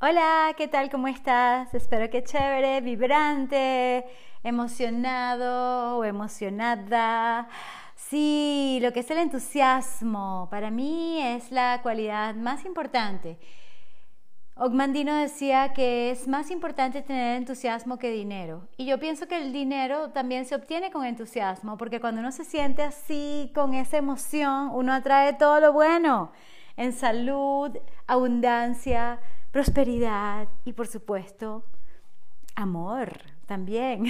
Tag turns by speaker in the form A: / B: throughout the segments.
A: Hola, ¿qué tal? ¿Cómo estás? Espero que chévere, vibrante, emocionado o emocionada. Sí, lo que es el entusiasmo para mí es la cualidad más importante. Ogmandino decía que es más importante tener entusiasmo que dinero. Y yo pienso que el dinero también se obtiene con entusiasmo, porque cuando uno se siente así, con esa emoción, uno atrae todo lo bueno, en salud, abundancia, prosperidad y por supuesto amor también.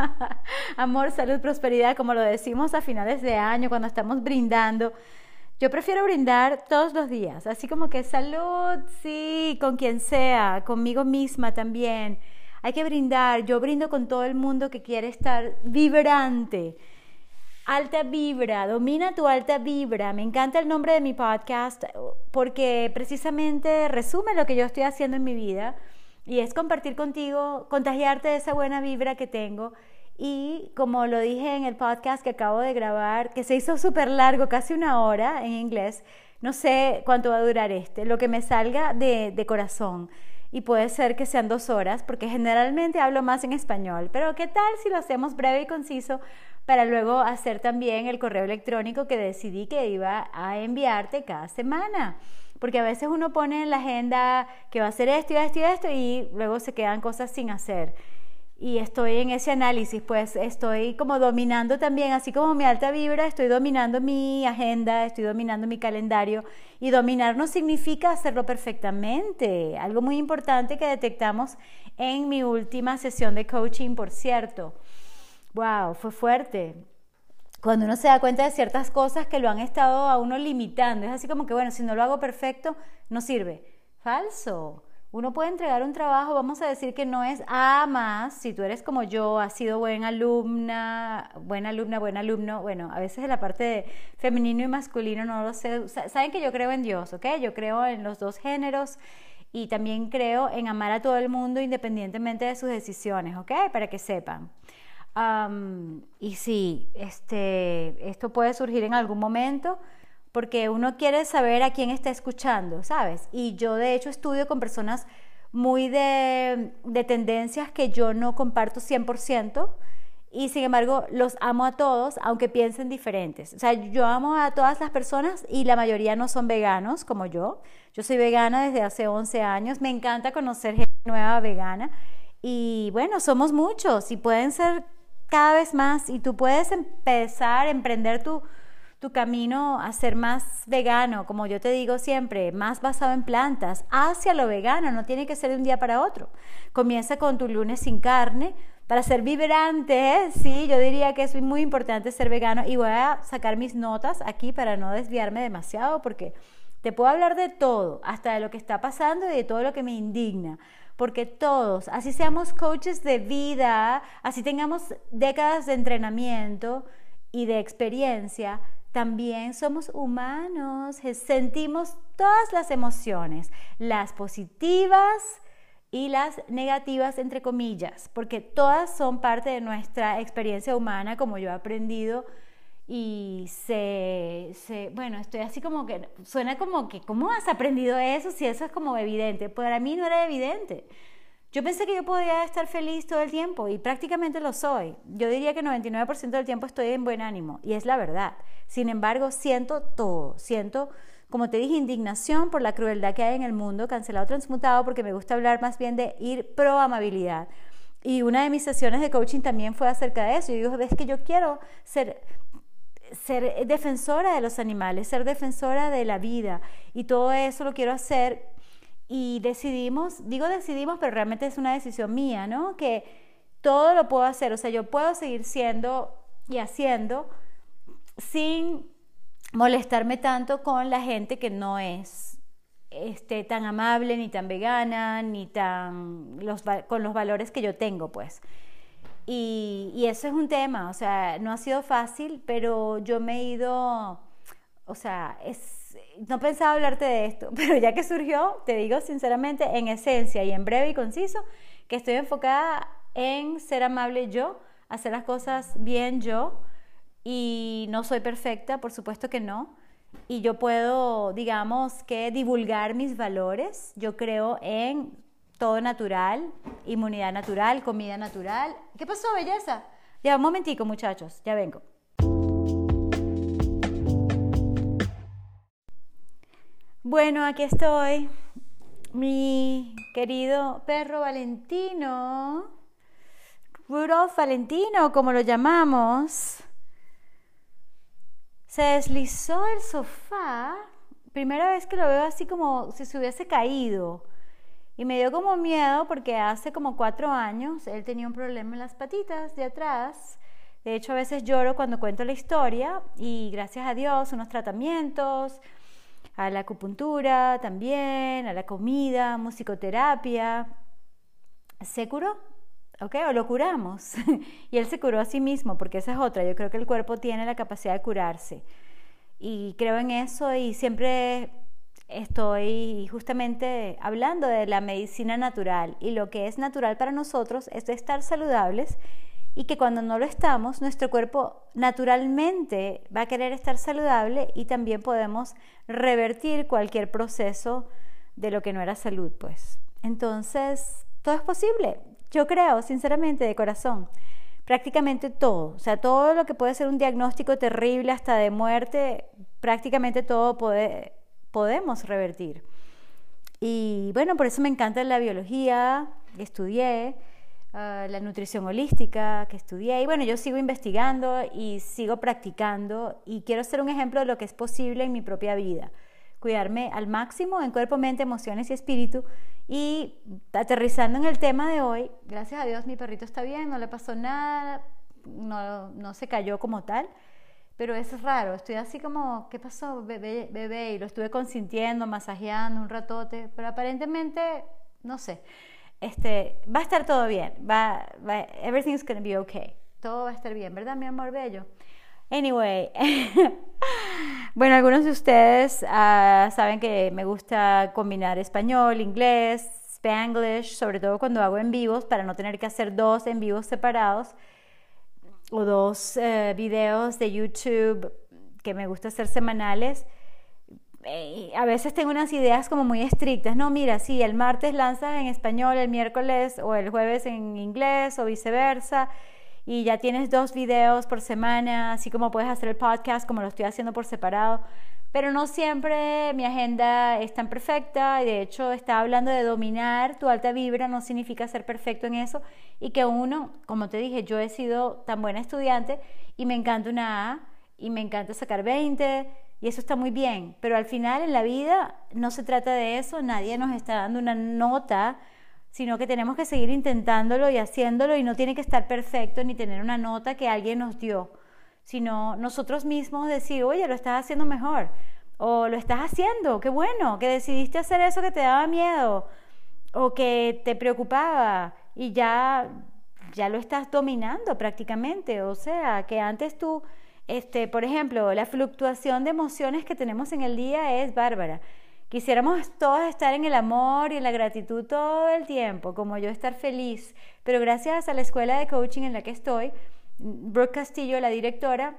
A: amor, salud, prosperidad, como lo decimos a finales de año cuando estamos brindando. Yo prefiero brindar todos los días, así como que salud, sí, con quien sea, conmigo misma también. Hay que brindar, yo brindo con todo el mundo que quiere estar vibrante Alta vibra, domina tu alta vibra. Me encanta el nombre de mi podcast porque precisamente resume lo que yo estoy haciendo en mi vida y es compartir contigo, contagiarte de esa buena vibra que tengo. Y como lo dije en el podcast que acabo de grabar, que se hizo súper largo, casi una hora en inglés, no sé cuánto va a durar este, lo que me salga de, de corazón y puede ser que sean dos horas, porque generalmente hablo más en español. Pero ¿qué tal si lo hacemos breve y conciso para luego hacer también el correo electrónico que decidí que iba a enviarte cada semana? Porque a veces uno pone en la agenda que va a hacer esto y esto y esto y luego se quedan cosas sin hacer y estoy en ese análisis, pues estoy como dominando también, así como mi alta vibra, estoy dominando mi agenda, estoy dominando mi calendario y dominar no significa hacerlo perfectamente. Algo muy importante que detectamos en mi última sesión de coaching, por cierto. Wow, fue fuerte. Cuando uno se da cuenta de ciertas cosas que lo han estado a uno limitando, es así como que, bueno, si no lo hago perfecto, no sirve. Falso uno puede entregar un trabajo, vamos a decir que no es A más, si tú eres como yo, has sido buena alumna, buena alumna, buen alumno, bueno, a veces en la parte de femenino y masculino no lo sé, saben que yo creo en Dios, ¿ok? Yo creo en los dos géneros y también creo en amar a todo el mundo independientemente de sus decisiones, ¿ok? Para que sepan. Y sí, este, esto puede surgir en algún momento porque uno quiere saber a quién está escuchando, ¿sabes? Y yo de hecho estudio con personas muy de, tendencias que yo no comparto 100% y sin embargo los amo a todos, aunque piensen diferentes. O sea, yo amo a todas las personas y la mayoría no son veganos como yo. Yo soy vegana desde hace 11 años, me encanta conocer gente nueva vegana y bueno, somos muchos y pueden ser cada vez más y tú puedes empezar a emprender tu tu camino a ser más vegano, como yo te digo siempre, más basado en plantas, hacia lo vegano, no tiene que ser de un día para otro. Comienza con tu lunes sin carne, para ser vibrante, sí, yo diría que es muy importante ser vegano y voy a sacar mis notas aquí para no desviarme demasiado porque te puedo hablar de todo, hasta de lo que está pasando y de todo lo que me indigna. Porque todos, así seamos coaches de vida, así tengamos décadas de entrenamiento y de experiencia, también somos humanos, sentimos todas las emociones, las positivas y las negativas, entre comillas, porque todas son parte de nuestra experiencia humana, como yo he aprendido. Y se, se, bueno, estoy así como que, suena como que, ¿cómo has aprendido eso si eso es como evidente? Para mí no era evidente. Yo pensé que yo podía estar feliz todo el tiempo y prácticamente lo soy. Yo diría que 99% del tiempo estoy en buen ánimo y es la verdad. Sin embargo, siento todo, siento, como te dije, indignación por la crueldad que hay en el mundo, cancelado, transmutado, porque me gusta hablar más bien de ir pro amabilidad. Y una de mis sesiones de coaching también fue acerca de eso. Y digo, ves que yo quiero ser ser defensora de los animales, ser defensora de la vida y todo eso lo quiero hacer y decidimos, digo decidimos, pero realmente es una decisión mía, ¿no? Que todo lo puedo hacer, o sea, yo puedo seguir siendo y haciendo sin molestarme tanto con la gente que no es este, tan amable, ni tan vegana, ni tan con los valores que yo tengo, pues. Y, y eso es un tema, o sea, no ha sido fácil, pero yo me he ido, o sea, es no pensaba hablarte de esto, pero ya que surgió, te digo sinceramente, en esencia y en breve y conciso, que estoy enfocada en ser amable yo, hacer las cosas bien yo, y no soy perfecta, por supuesto que no. y yo puedo, digamos, que divulgar mis valores. Yo creo en todo natural, inmunidad natural, comida natural. ¿Qué pasó, belleza? Ya, un momentico, muchachos, ya vengo. Bueno, aquí estoy. Mi querido perro Valentino, Rudolf Valentino, como lo llamamos, se deslizó del sofá. Primera vez que lo veo así como si se hubiese caído. Y me dio como miedo porque hace como cuatro años él tenía un problema en las patitas de atrás. De hecho, a veces lloro cuando cuento la historia y gracias a Dios, unos tratamientos, a la acupuntura también, a la comida, musicoterapia, se curó, ¿ok? O lo curamos. y él se curó a sí mismo, porque esa es otra. Yo creo que el cuerpo tiene la capacidad de curarse. Y creo en eso y siempre estoy justamente hablando de la medicina natural y lo que es natural para nosotros es estar saludables y que cuando no lo estamos, nuestro cuerpo naturalmente va a querer estar saludable y también podemos revertir cualquier proceso de lo que no era salud, pues. Entonces, todo es posible. Yo creo, sinceramente, de corazón, prácticamente todo, o sea, todo lo que puede ser un diagnóstico terrible hasta de muerte, prácticamente todo puede podemos revertir. Y bueno, por eso me encanta la biología, estudié, ah, la nutrición holística, que estudié. Y bueno, yo sigo investigando y sigo practicando y quiero ser un ejemplo de lo que es posible en mi propia vida. Cuidarme al máximo en cuerpo, mente, emociones y espíritu. Y aterrizando en el tema de hoy, gracias a Dios mi perrito está bien, no le pasó nada, no, no se cayó como tal pero es raro, estoy así como, ¿qué pasó, bebé, bebé? Y lo estuve consintiendo, masajeando un ratote, pero aparentemente, no sé, este, va a estar todo bien, va, va, everything's gonna be okay, todo va a estar bien, ¿verdad, mi amor bello? Anyway, bueno, algunos de ustedes uh, saben que me gusta combinar español, inglés, spanglish, sobre todo cuando hago en vivos, para no tener que hacer dos en vivos separados o dos eh, videos de YouTube que me gusta hacer semanales. Eh, a veces tengo unas ideas como muy estrictas, no, mira, si el martes lanzas en español, el miércoles o el jueves en inglés o viceversa, y ya tienes dos videos por semana, así como puedes hacer el podcast como lo estoy haciendo por separado pero no siempre mi agenda es tan perfecta y de hecho estaba hablando de dominar tu alta vibra, no significa ser perfecto en eso y que uno, como te dije, yo he sido tan buena estudiante y me encanta una A y me encanta sacar 20 y eso está muy bien, pero al final en la vida no se trata de eso, nadie nos está dando una nota, sino que tenemos que seguir intentándolo y haciéndolo y no tiene que estar perfecto ni tener una nota que alguien nos dio sino nosotros mismos decir, oye, lo estás haciendo mejor, o lo estás haciendo, qué bueno, que decidiste hacer eso que te daba miedo, o que te preocupaba y ya, ya lo estás dominando prácticamente, o sea, que antes tú, este, por ejemplo, la fluctuación de emociones que tenemos en el día es bárbara. Quisiéramos todos estar en el amor y en la gratitud todo el tiempo, como yo estar feliz, pero gracias a la escuela de coaching en la que estoy, Brooke Castillo, la directora,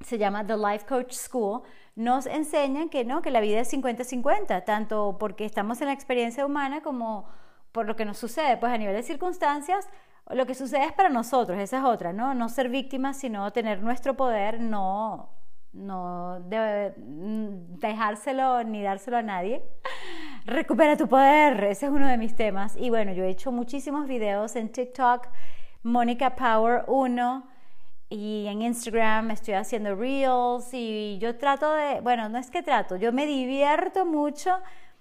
A: se llama The Life Coach School, nos enseñan que no, que la vida es 50-50, tanto porque estamos en la experiencia humana como por lo que nos sucede, pues a nivel de circunstancias, lo que sucede es para nosotros, esa es otra, ¿no? No ser víctimas, sino tener nuestro poder, no, no dejárselo ni dárselo a nadie. Recupera tu poder, ese es uno de mis temas. Y bueno, yo he hecho muchísimos videos en TikTok, Mónica Power 1 y en Instagram estoy haciendo reels y yo trato de, bueno, no es que trato, yo me divierto mucho,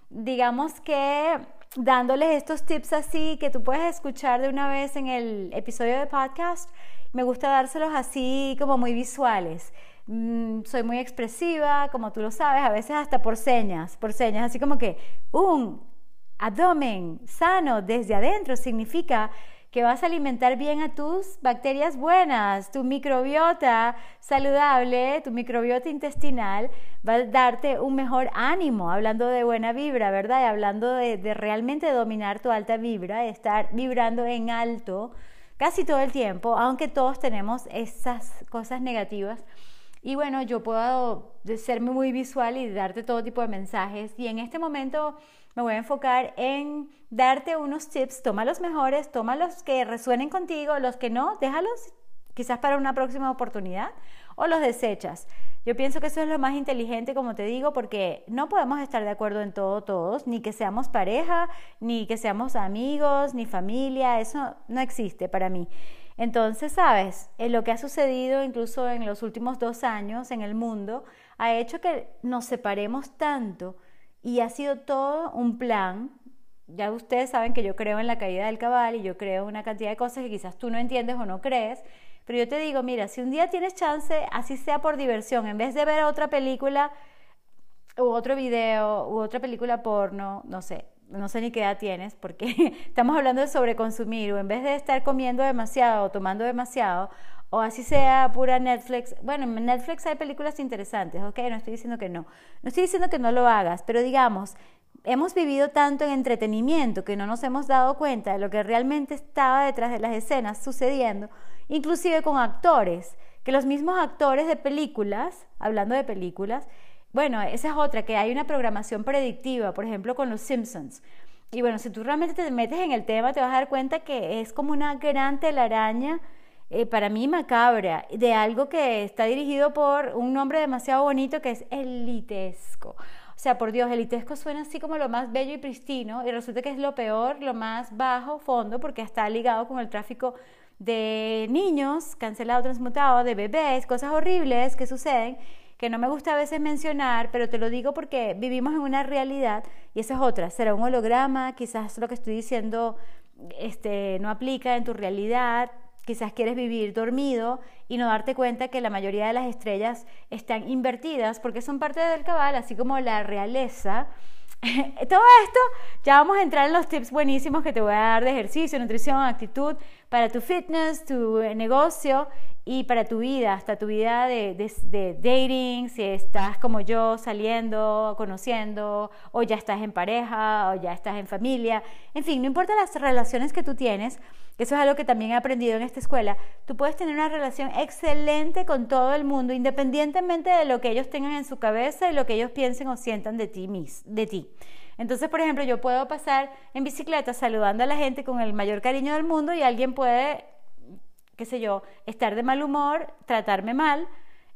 A: digamos que dándoles estos tips así que tú puedes escuchar de una vez en el episodio de podcast, me gusta dárselos así como muy visuales. Mm, soy muy expresiva, como tú lo sabes, a veces hasta por señas, por señas, así como que un abdomen sano desde adentro significa que vas a alimentar bien a tus bacterias buenas, tu microbiota saludable, tu microbiota intestinal va a darte un mejor ánimo, hablando de buena vibra, ¿verdad? Y hablando de, de realmente dominar tu alta vibra, estar vibrando en alto casi todo el tiempo, aunque todos tenemos esas cosas negativas Y bueno, yo puedo serme muy visual y darte todo tipo de mensajes. Y en este momento me voy a enfocar en darte unos tips. Toma los mejores, toma los que resuenen contigo, los que no, déjalos quizás para una próxima oportunidad o los desechas. Yo pienso que eso es lo más inteligente, como te digo, porque no podemos estar de acuerdo en todo todos, ni que seamos pareja, ni que seamos amigos, ni familia, eso no existe para mí. Entonces, sabes, en eh, lo que ha sucedido incluso en los últimos dos años en el mundo ha hecho que nos separemos tanto y ha sido todo un plan. Ya ustedes saben que yo creo en la caída del cabal y yo creo en una cantidad de cosas que quizás tú no entiendes o no crees, pero yo te digo, mira, si un día tienes chance, así sea por diversión, en vez de ver otra película u otro video u otra película porno, no sé, no sé ni qué edad tienes, porque estamos hablando de sobreconsumir, o en vez de estar comiendo demasiado o tomando demasiado, o así sea pura Netflix. Bueno, en Netflix hay películas interesantes, ¿ok? No estoy diciendo que no. No estoy diciendo que no lo hagas, pero digamos, hemos vivido tanto en entretenimiento que no nos hemos dado cuenta de lo que realmente estaba detrás de las escenas sucediendo inclusive con actores, que los mismos actores de películas, hablando de películas, bueno, esa es otra, que hay una programación predictiva, por ejemplo, con los Simpsons. Y bueno, si tú realmente te metes en el tema, te vas a dar cuenta que es como una gran telaraña, eh, para mí macabra, de algo que está dirigido por un nombre demasiado bonito que es elitesco. Sea, por Dios, elitesco suena así como lo más bello y pristino, y resulta que es lo peor, lo más bajo fondo, porque está ligado con el tráfico de niños cancelados, transmutados, de bebés, cosas horribles que suceden que no me gusta a veces mencionar, pero te lo digo porque vivimos en una realidad y esa es otra. Será un holograma, quizás lo que estoy diciendo este, no aplica en tu realidad, quizás quieres vivir dormido y no darte cuenta que la mayoría de las estrellas están invertidas porque son parte del cabal, así como la realeza. Todo esto, ya vamos a entrar en los tips buenísimos que te voy a dar de ejercicio, nutrición, actitud para tu fitness, tu negocio y para tu vida, hasta tu vida de, de, dating, si estás como yo saliendo, conociendo, o ya estás en pareja, o ya estás en familia, en fin, no importa las relaciones que tú tienes, eso es algo que también he aprendido en esta escuela, tú puedes tener una relación excelente con todo el mundo, independientemente de lo que ellos tengan en su cabeza y lo que ellos piensen o sientan de ti. De ti. Entonces, por ejemplo, yo puedo pasar en bicicleta saludando a la gente con el mayor cariño del mundo y alguien puede qué sé yo, estar de mal humor, tratarme mal.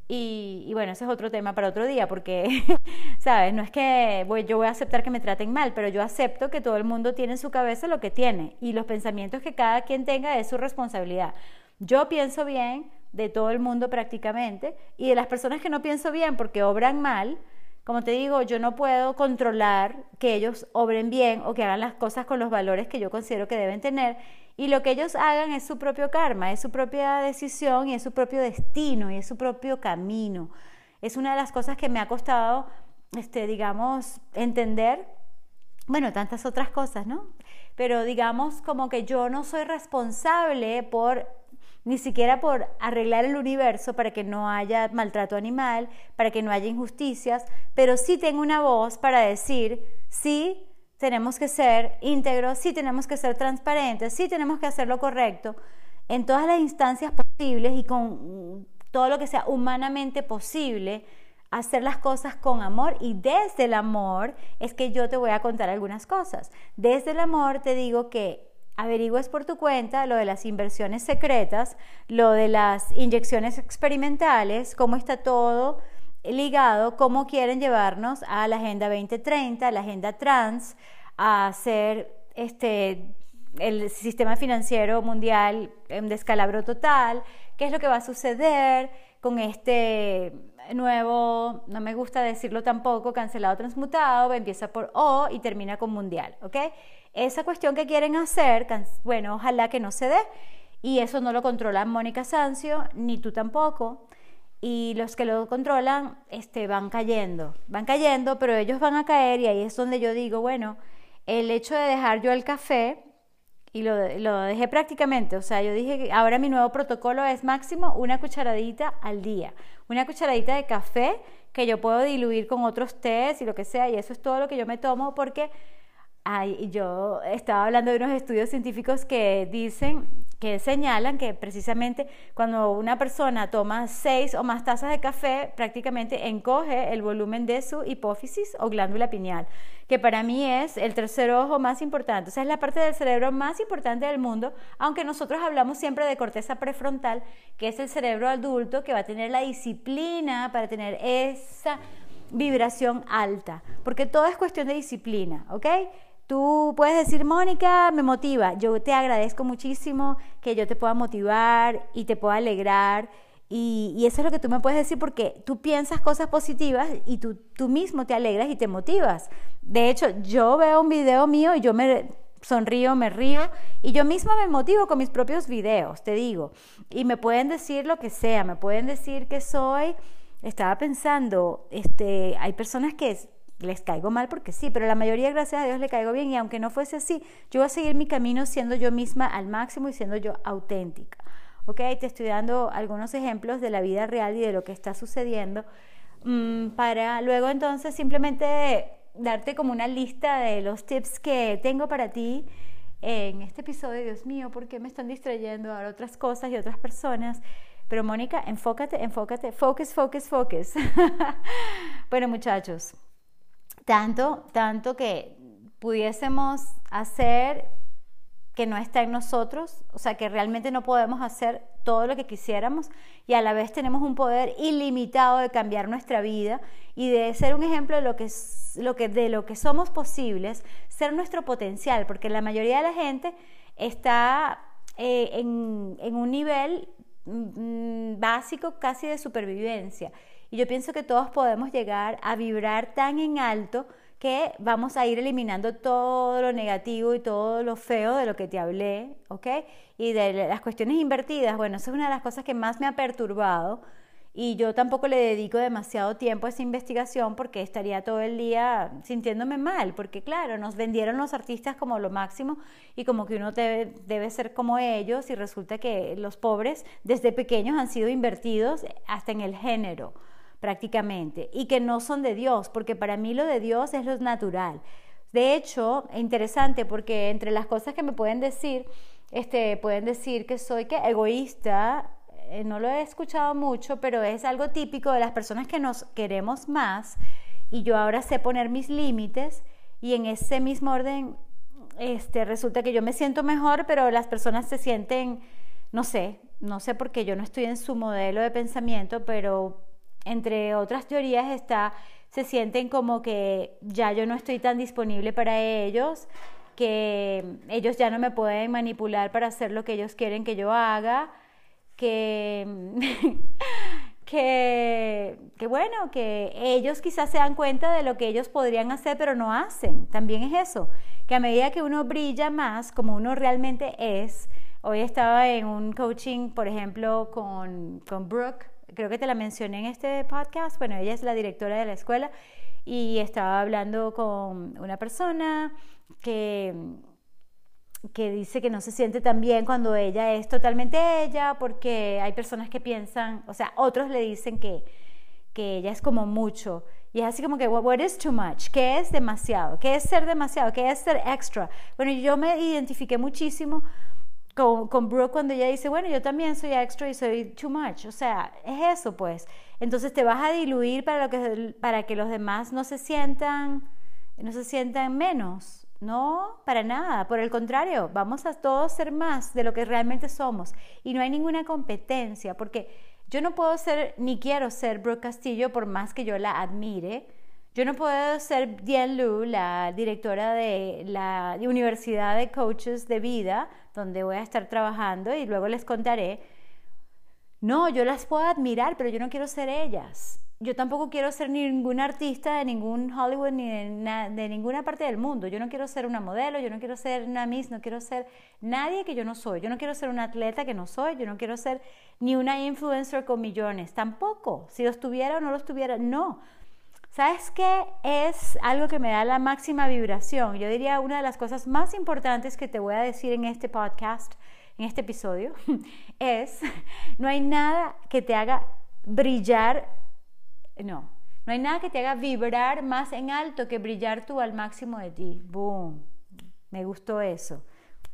A: Y, bueno, ese es otro tema para otro día, porque, ¿sabes? No es que yo voy a aceptar que me traten mal, pero yo acepto que todo el mundo tiene en su cabeza lo que tiene y los pensamientos que cada quien tenga es su responsabilidad. Yo pienso bien de todo el mundo prácticamente y de las personas que no pienso bien porque obran mal, como te digo, yo no puedo controlar que ellos obren bien o que hagan las cosas con los valores que yo considero que deben tener. Y lo que ellos hagan es su propio karma, es su propia decisión y es su propio destino y es su propio camino. Es una de las cosas que me ha costado, este, digamos, entender. Bueno, tantas otras cosas, ¿no? Pero digamos como que yo no soy responsable por ni siquiera por arreglar el universo para que no haya maltrato animal, para que no haya injusticias, pero sí tengo una voz para decir, sí tenemos que ser íntegros, sí tenemos que ser transparentes, sí tenemos que hacer lo correcto en todas las instancias posibles y con todo lo que sea humanamente posible, hacer las cosas con amor y desde el amor es que yo te voy a contar algunas cosas. Desde el amor te digo que averigües por tu cuenta lo de las inversiones secretas, lo de las inyecciones experimentales, cómo está todo ligado, cómo quieren llevarnos a la Agenda 2030, a la Agenda Trans, a hacer este, el sistema financiero mundial en descalabro total, qué es lo que va a suceder con este nuevo, no me gusta decirlo tampoco, cancelado transmutado, empieza por O y termina con mundial, ¿ok? Esa cuestión que quieren hacer, bueno, ojalá que no se dé. Y eso no lo controla Mónica Sancio, ni tú tampoco. Y los que lo controlan este, van cayendo, van cayendo, pero ellos van a caer y ahí es donde yo digo, bueno, el hecho de dejar yo el café, y lo, lo dejé prácticamente, o sea, yo dije que ahora mi nuevo protocolo es máximo una cucharadita al día, una cucharadita de café que yo puedo diluir con otros tés y lo que sea, y eso es todo lo que yo me tomo porque Ay, yo estaba hablando de unos estudios científicos que dicen que señalan que precisamente cuando una persona toma seis o más tazas de café, prácticamente encoge el volumen de su hipófisis o glándula pineal, que para mí es el tercer ojo más importante. O sea, es la parte del cerebro más importante del mundo, aunque nosotros hablamos siempre de corteza prefrontal, que es el cerebro adulto que va a tener la disciplina para tener esa vibración alta, porque todo es cuestión de disciplina, ¿ok? Tú puedes decir, Mónica, me motiva. Yo te agradezco muchísimo que yo te pueda motivar y te pueda alegrar. Y, eso es lo que tú me puedes decir porque tú piensas cosas positivas y tú, tú mismo te alegras y te motivas. De hecho, yo veo un video mío y yo me sonrío, me río y yo misma me motivo con mis propios videos, te digo. Y me pueden decir lo que sea, me pueden decir que soy, estaba pensando, este, hay personas que les caigo mal porque sí, pero la mayoría, gracias a Dios, le caigo bien y aunque no fuese así, yo voy a seguir mi camino siendo yo misma al máximo y siendo yo auténtica. ¿Ok? Te estoy dando algunos ejemplos de la vida real y de lo que está sucediendo mm, para luego entonces simplemente darte como una lista de los tips que tengo para ti en este episodio. Dios mío, ¿por qué me están distrayendo ahora otras cosas y otras personas? Pero Mónica, enfócate, enfócate, focus, focus, focus. bueno, muchachos, tanto, tanto que pudiésemos hacer que no está en nosotros, o sea, que realmente no podemos hacer todo lo que quisiéramos y a la vez tenemos un poder ilimitado de cambiar nuestra vida y de ser un ejemplo de lo que, lo que, de lo que somos posibles, ser nuestro potencial, porque la mayoría de la gente está eh, en, en, un nivel mm, básico casi de supervivencia y yo pienso que todos podemos llegar a vibrar tan en alto que vamos a ir eliminando todo lo negativo y todo lo feo de lo que te hablé, ¿ok? Y de las cuestiones invertidas, bueno, esa es una de las cosas que más me ha perturbado y yo tampoco le dedico demasiado tiempo a esa investigación porque estaría todo el día sintiéndome mal, porque claro, nos vendieron los artistas como lo máximo y como que uno debe, debe ser como ellos y resulta que los pobres desde pequeños han sido invertidos hasta en el género prácticamente, y que no son de Dios, porque para mí lo de Dios es lo natural. De hecho, es interesante porque entre las cosas que me pueden decir, este, pueden decir que soy que egoísta, eh, no lo he escuchado mucho, pero es algo típico de las personas que nos queremos más y yo ahora sé poner mis límites y en ese mismo orden este, resulta que yo me siento mejor, pero las personas se sienten, no sé, no sé por qué yo no estoy en su modelo de pensamiento, pero entre otras teorías está, se sienten como que ya yo no estoy tan disponible para ellos, que ellos ya no me pueden manipular para hacer lo que ellos quieren que yo haga, que, que, bueno, que ellos quizás se dan cuenta de lo que ellos podrían hacer, pero no hacen. También es eso, que a medida que uno brilla más como uno realmente es, hoy estaba en un coaching, por ejemplo, con, con Brooke, creo que te la mencioné en este podcast, bueno, ella es la directora de la escuela y estaba hablando con una persona que, que dice que no se siente tan bien cuando ella es totalmente ella, porque hay personas que piensan, o sea, otros le dicen que, que ella es como mucho. Y es así como que, what is too much? ¿Qué es demasiado? ¿Qué es ser demasiado? ¿Qué es ser extra? Bueno, yo me identifiqué muchísimo con, Brooke cuando ella dice, bueno, yo también soy extra y soy too much. O sea, es eso pues. Entonces te vas a diluir para, que, para que los demás no se sientan, no se sientan menos. No, para nada. Por el contrario, vamos a todos ser más de lo que realmente somos. Y no hay ninguna competencia, porque yo no puedo ser, ni quiero ser Brooke Castillo por más que yo la admire yo no puedo ser Diane Lu, la directora de la Universidad de Coaches de Vida, donde voy a estar trabajando y luego les contaré. No, yo las puedo admirar, pero yo no quiero ser ellas. Yo tampoco quiero ser ningún artista de ningún Hollywood ni de, de, ninguna parte del mundo. Yo no quiero ser una modelo, yo no quiero ser una Miss, no quiero ser nadie que yo no soy. Yo no quiero ser una atleta que no soy, yo no quiero ser ni una influencer con millones, tampoco. Si los tuviera o no los tuviera, no. ¿Sabes qué? Es algo que me da la máxima vibración. Yo diría una de las cosas más importantes que te voy a decir en este podcast, en este episodio, es, no hay nada que te haga brillar, no, no hay nada que te haga vibrar más en alto que brillar tú al máximo de ti. ¡Boom! Me gustó eso.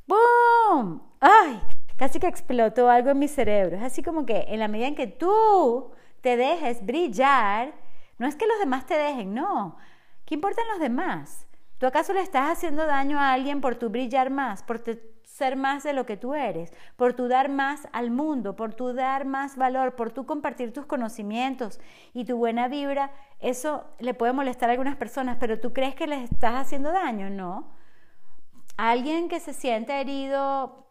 A: ¡Boom! ¡Ay! casi que explotó algo en mi cerebro. Es así como que en la medida en que tú te dejes brillar, no es que los demás te dejen, no. ¿Qué importan los demás? ¿Tú acaso le estás haciendo daño a alguien por tu brillar más, por ser más de lo que tú eres, por tu dar más al mundo, por tu dar más valor, por tu compartir tus conocimientos y tu buena vibra? Eso le puede molestar a algunas personas, pero ¿tú crees que les estás haciendo daño? No. Alguien que se siente herido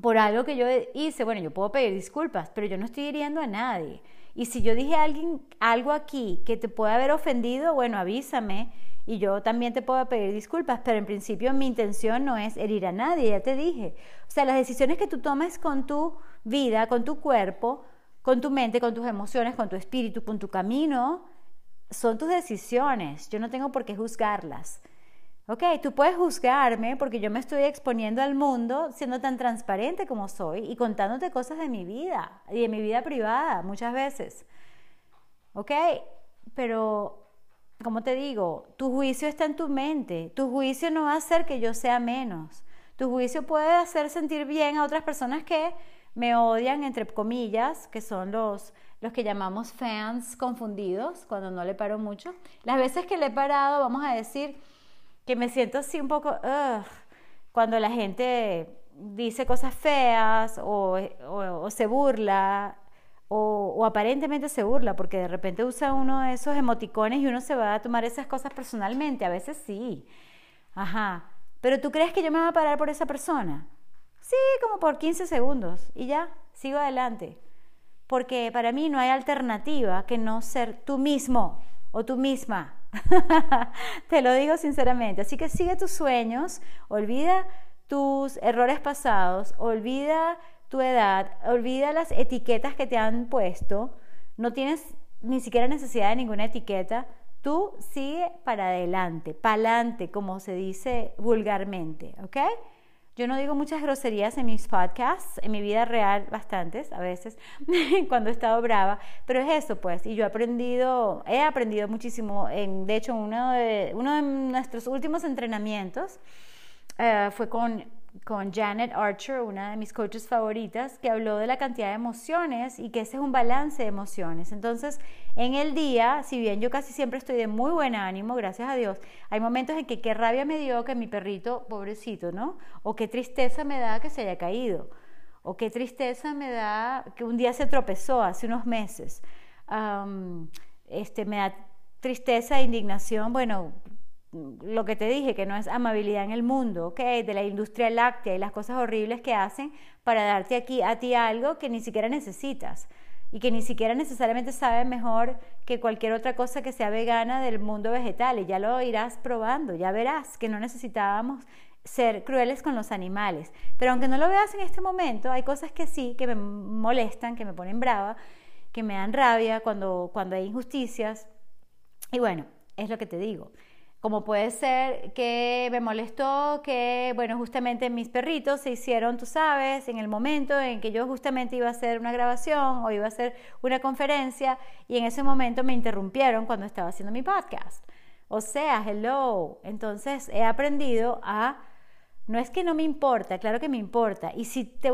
A: por algo que yo hice, bueno, yo puedo pedir disculpas, pero yo no estoy hiriendo a nadie. Y si yo dije alguien algo aquí que te puede haber ofendido, bueno, avísame y yo también te puedo pedir disculpas, pero en principio mi intención no es herir a nadie, ya te dije. O sea, las decisiones que tú tomes con tu vida, con tu cuerpo, con tu mente, con tus emociones, con tu espíritu, con tu camino, son tus decisiones. Yo no tengo por qué juzgarlas. Ok, tú puedes juzgarme porque yo me estoy exponiendo al mundo siendo tan transparente como soy y contándote cosas de mi vida y de mi vida privada muchas veces. Ok, pero como te digo, tu juicio está en tu mente. Tu juicio no va a hacer que yo sea menos. Tu juicio puede hacer sentir bien a otras personas que me odian, entre comillas, que son los, los que llamamos fans confundidos, cuando no le paro mucho. Las veces que le he parado, vamos a decir que me siento así un poco, cuando la gente dice cosas feas o, se burla o, aparentemente se burla porque de repente usa uno de esos emoticones y uno se va a tomar esas cosas personalmente. A veces sí. Ajá. Pero tú crees que yo me voy a parar por esa persona? Sí, como por 15 segundos y ya, sigo adelante. Porque para mí no hay alternativa que no ser tú mismo o tú misma. Te lo digo sinceramente. Así que sigue tus sueños, olvida tus errores pasados, olvida tu edad, olvida las etiquetas que te han puesto, no tienes ni siquiera necesidad de ninguna etiqueta, tú sigue para adelante, pa'lante, como se dice vulgarmente, ¿ok? Yo no digo muchas groserías en mis podcasts, en mi vida real bastantes, a veces, cuando he estado brava, pero es eso pues, y yo he aprendido, he aprendido muchísimo, en, de hecho uno de, uno de nuestros últimos entrenamientos eh, fue con con Janet Archer, una de mis coaches favoritas, que habló de la cantidad de emociones y que ese es un balance de emociones. Entonces, en el día, si bien yo casi siempre estoy de muy buen ánimo, gracias a Dios, hay momentos en que qué rabia me dio que mi perrito, pobrecito, ¿no? O qué tristeza me da que se haya caído. O qué tristeza me da que un día se tropezó hace unos meses. este, me da tristeza e indignación, bueno, lo que te dije, que no es amabilidad en el mundo, ¿ok? De la industria láctea y las cosas horribles que hacen para darte aquí a ti algo que ni siquiera necesitas y que ni siquiera necesariamente sabe mejor que cualquier otra cosa que sea vegana del mundo vegetal. Y ya lo irás probando, ya verás que no necesitábamos ser crueles con los animales. Pero aunque no lo veas en este momento, hay cosas que sí, que me molestan, que me ponen brava, que me dan rabia cuando, cuando hay injusticias. Y bueno, es lo que te digo como puede ser que me molestó que, bueno, justamente mis perritos se hicieron, tú sabes, en el momento en que yo justamente iba a hacer una grabación o iba a hacer una conferencia y en ese momento me interrumpieron cuando estaba haciendo mi podcast. O sea, hello. Entonces he aprendido a, no es que no me importa, claro que me importa. Y si te,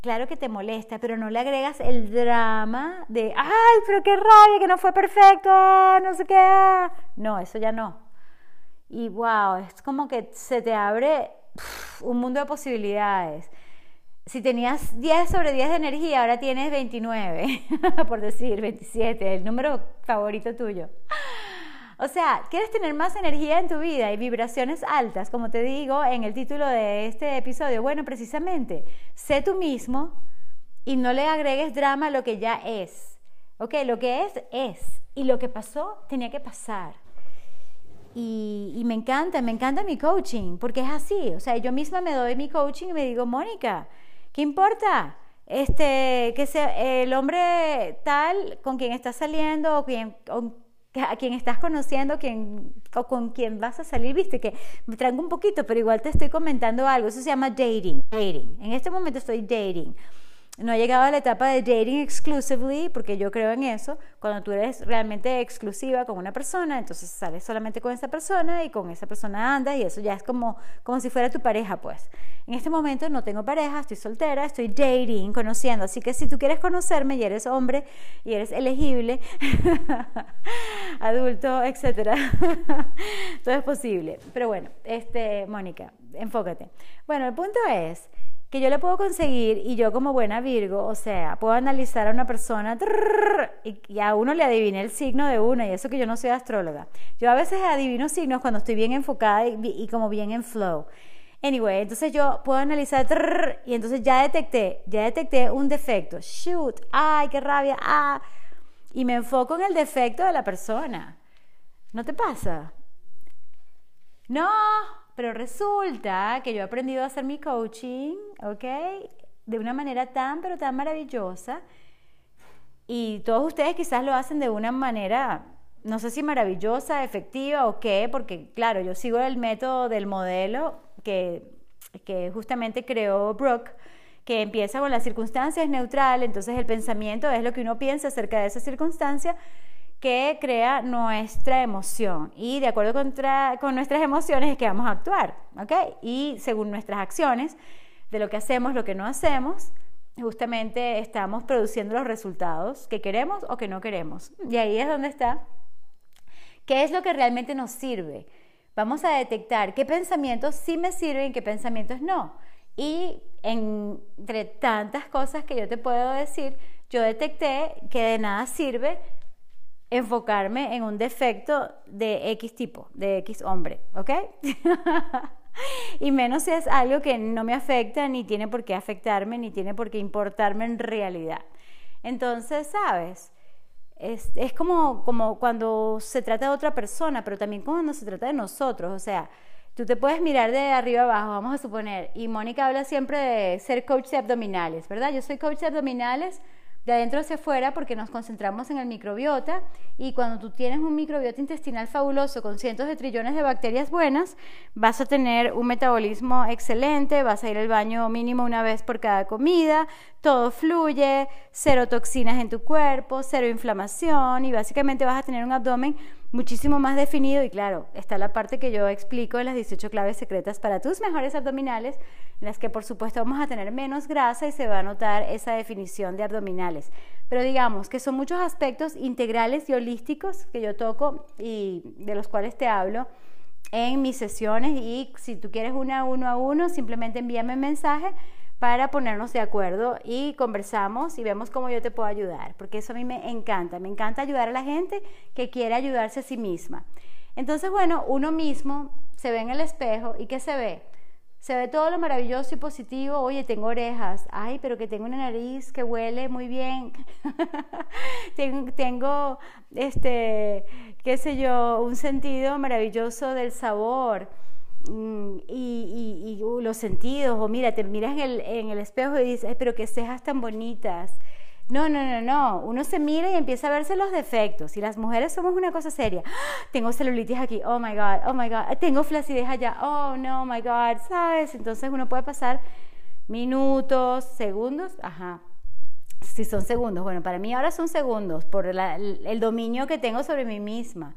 A: claro que te molesta, pero no le agregas el drama de, ay, pero qué rabia, que no fue perfecto, no sé qué. No, eso ya no y wow, es como que se te abre un mundo de posibilidades. Si tenías 10 sobre 10 de energía, ahora tienes 29, por decir, 27, el número favorito tuyo. O sea, quieres tener más energía en tu vida y vibraciones altas, como te digo en el título de este episodio. Bueno, precisamente, sé tú mismo y no le agregues drama a lo que ya es. Ok, lo que es, es. Y lo que pasó, tenía que pasar. Y, me encanta, me encanta mi coaching, porque es así. O sea, yo misma me doy mi coaching y me digo, Mónica, ¿qué importa? Este, que sea el hombre tal con quien estás saliendo o quien, a quien estás conociendo quien, o con quien vas a salir, viste que me tranco un poquito, pero igual te estoy comentando algo. Eso se llama dating, dating. En este momento estoy dating. No he llegado a la etapa de dating exclusively, porque yo creo en eso. Cuando tú eres realmente exclusiva con una persona, entonces sales solamente con esa persona y con esa persona andas y eso ya es como, como si fuera tu pareja, pues. En este momento no tengo pareja, estoy soltera, estoy dating, conociendo. Así que si tú quieres conocerme y eres hombre y eres elegible, adulto, etcétera, todo es posible. Pero bueno, este, Mónica, enfócate. Bueno, el punto es que yo le puedo conseguir y yo como buena Virgo, o sea, puedo analizar a una persona y, a uno le adivine el signo de una y eso que yo no soy astróloga. Yo a veces adivino signos cuando estoy bien enfocada y, como bien en flow. Anyway, entonces yo puedo analizar y entonces ya detecté, ya detecté un defecto. Shoot, ay, qué rabia, ah. Y me enfoco en el defecto de la persona. ¿No te pasa? No, pero resulta que yo he aprendido a hacer mi coaching, ¿ok? De una manera tan, pero tan maravillosa. Y todos ustedes quizás lo hacen de una manera, no sé si maravillosa, efectiva o qué, porque claro, yo sigo el método del modelo que, que justamente creó Brooke que empieza con las circunstancias neutral, entonces el pensamiento es lo que uno piensa acerca de esa circunstancia, que crea nuestra emoción y de acuerdo con, con, nuestras emociones es que vamos a actuar, ¿ok? Y según nuestras acciones, de lo que hacemos, lo que no hacemos, justamente estamos produciendo los resultados que queremos o que no queremos. Y ahí es donde está. ¿Qué es lo que realmente nos sirve? Vamos a detectar qué pensamientos sí me sirven y qué pensamientos no. Y entre tantas cosas que yo te puedo decir, yo detecté que de nada sirve enfocarme en un defecto de X tipo, de X hombre, ¿ok? y menos si es algo que no me afecta, ni tiene por qué afectarme, ni tiene por qué importarme en realidad. Entonces, ¿sabes? Es, como, como cuando se trata de otra persona, pero también cuando se trata de nosotros. O sea, tú te puedes mirar de arriba abajo, vamos a suponer, y Mónica habla siempre de ser coach de abdominales, ¿verdad? Yo soy coach de abdominales de adentro hacia afuera porque nos concentramos en el microbiota y cuando tú tienes un microbiota intestinal fabuloso con cientos de trillones de bacterias buenas, vas a tener un metabolismo excelente, vas a ir al baño mínimo una vez por cada comida, todo fluye, cero toxinas en tu cuerpo, cero inflamación y básicamente vas a tener un abdomen muchísimo más definido y claro, está la parte que yo explico en las 18 claves secretas para tus mejores abdominales, en las que por supuesto vamos a tener menos grasa y se va a notar esa definición de abdominales. Pero digamos que son muchos aspectos integrales y holísticos que yo toco y de los cuales te hablo en mis sesiones y si tú quieres una uno a uno, simplemente envíame un mensaje para ponernos de acuerdo y conversamos y vemos cómo yo te puedo ayudar, porque eso a mí me encanta, me encanta ayudar a la gente que quiere ayudarse a sí misma. Entonces, bueno, uno mismo se ve en el espejo y ¿qué se ve? Se ve todo lo maravilloso y positivo. Oye, tengo orejas. Ay, pero que tengo una nariz que huele muy bien. tengo, este, qué sé yo, un sentido maravilloso del sabor Mm, y, uh, los sentidos, o mira, te miras en el, espejo y dices, pero qué cejas tan bonitas. No, no, no, no. Uno se mira y empieza a verse los defectos. Y las mujeres somos una cosa seria. ¡Ah! Tengo celulitis aquí. Oh my God. Oh my God. Tengo flacidez allá. Oh no, my God. ¿Sabes? Entonces uno puede pasar minutos, segundos. Ajá. Si son segundos. Bueno, para mí ahora son segundos por el dominio que tengo sobre mí misma.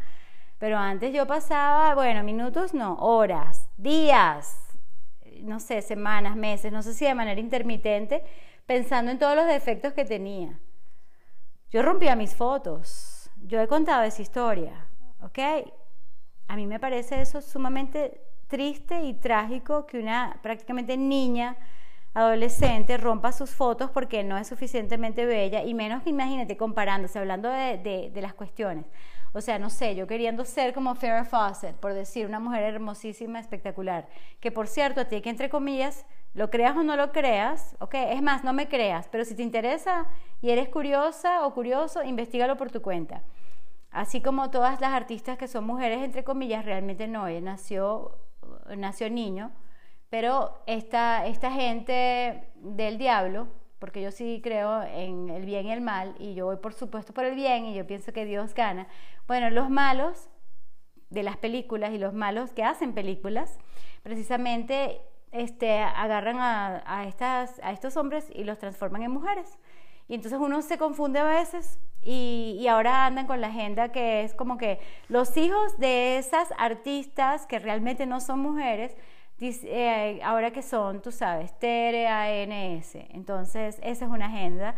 A: Pero antes yo pasaba, bueno, minutos no, horas, días, no sé, semanas, meses, no sé si de manera intermitente, pensando en todos los defectos que tenía. Yo rompía mis fotos, yo he contado esa historia, ¿ok? A mí me parece eso sumamente triste y trágico que una prácticamente niña, adolescente, rompa sus fotos porque no es suficientemente bella y menos que imagínate comparándose, hablando de, de las cuestiones. O sea, no sé, yo queriendo ser como Farrah Fawcett, por decir, una mujer hermosísima, espectacular. Que por cierto, a ti que entre comillas, lo creas o no lo creas, ok, es más, no me creas, pero si te interesa y eres curiosa o curioso, investigalo por tu cuenta. Así como todas las artistas que son mujeres, entre comillas, realmente no, ella nació, nació niño, pero esta, esta gente del diablo, porque yo sí creo en el bien y el mal, y yo voy por supuesto por el bien, y yo pienso que Dios gana. Bueno, los malos de las películas y los malos que hacen películas, precisamente este, agarran a, estas, a estos hombres y los transforman en mujeres. Y entonces uno se confunde a veces y, y, ahora andan con la agenda que es como que los hijos de esas artistas que realmente no son mujeres, eh, ahora que son, tú sabes, Tere, ANS. Entonces, esa es una agenda,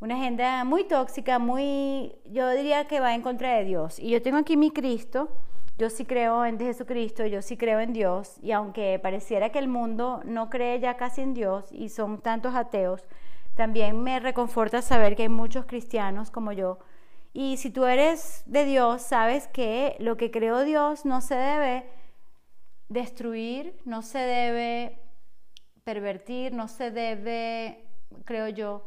A: una agenda muy tóxica, muy, yo diría que va en contra de Dios. Y yo tengo aquí mi Cristo, yo sí creo en Jesucristo, yo sí creo en Dios, y aunque pareciera que el mundo no cree ya casi en Dios y son tantos ateos, también me reconforta saber que hay muchos cristianos como yo. Y si tú eres de Dios, sabes que lo que creó Dios no se debe destruir, no se debe pervertir, no se debe, creo yo,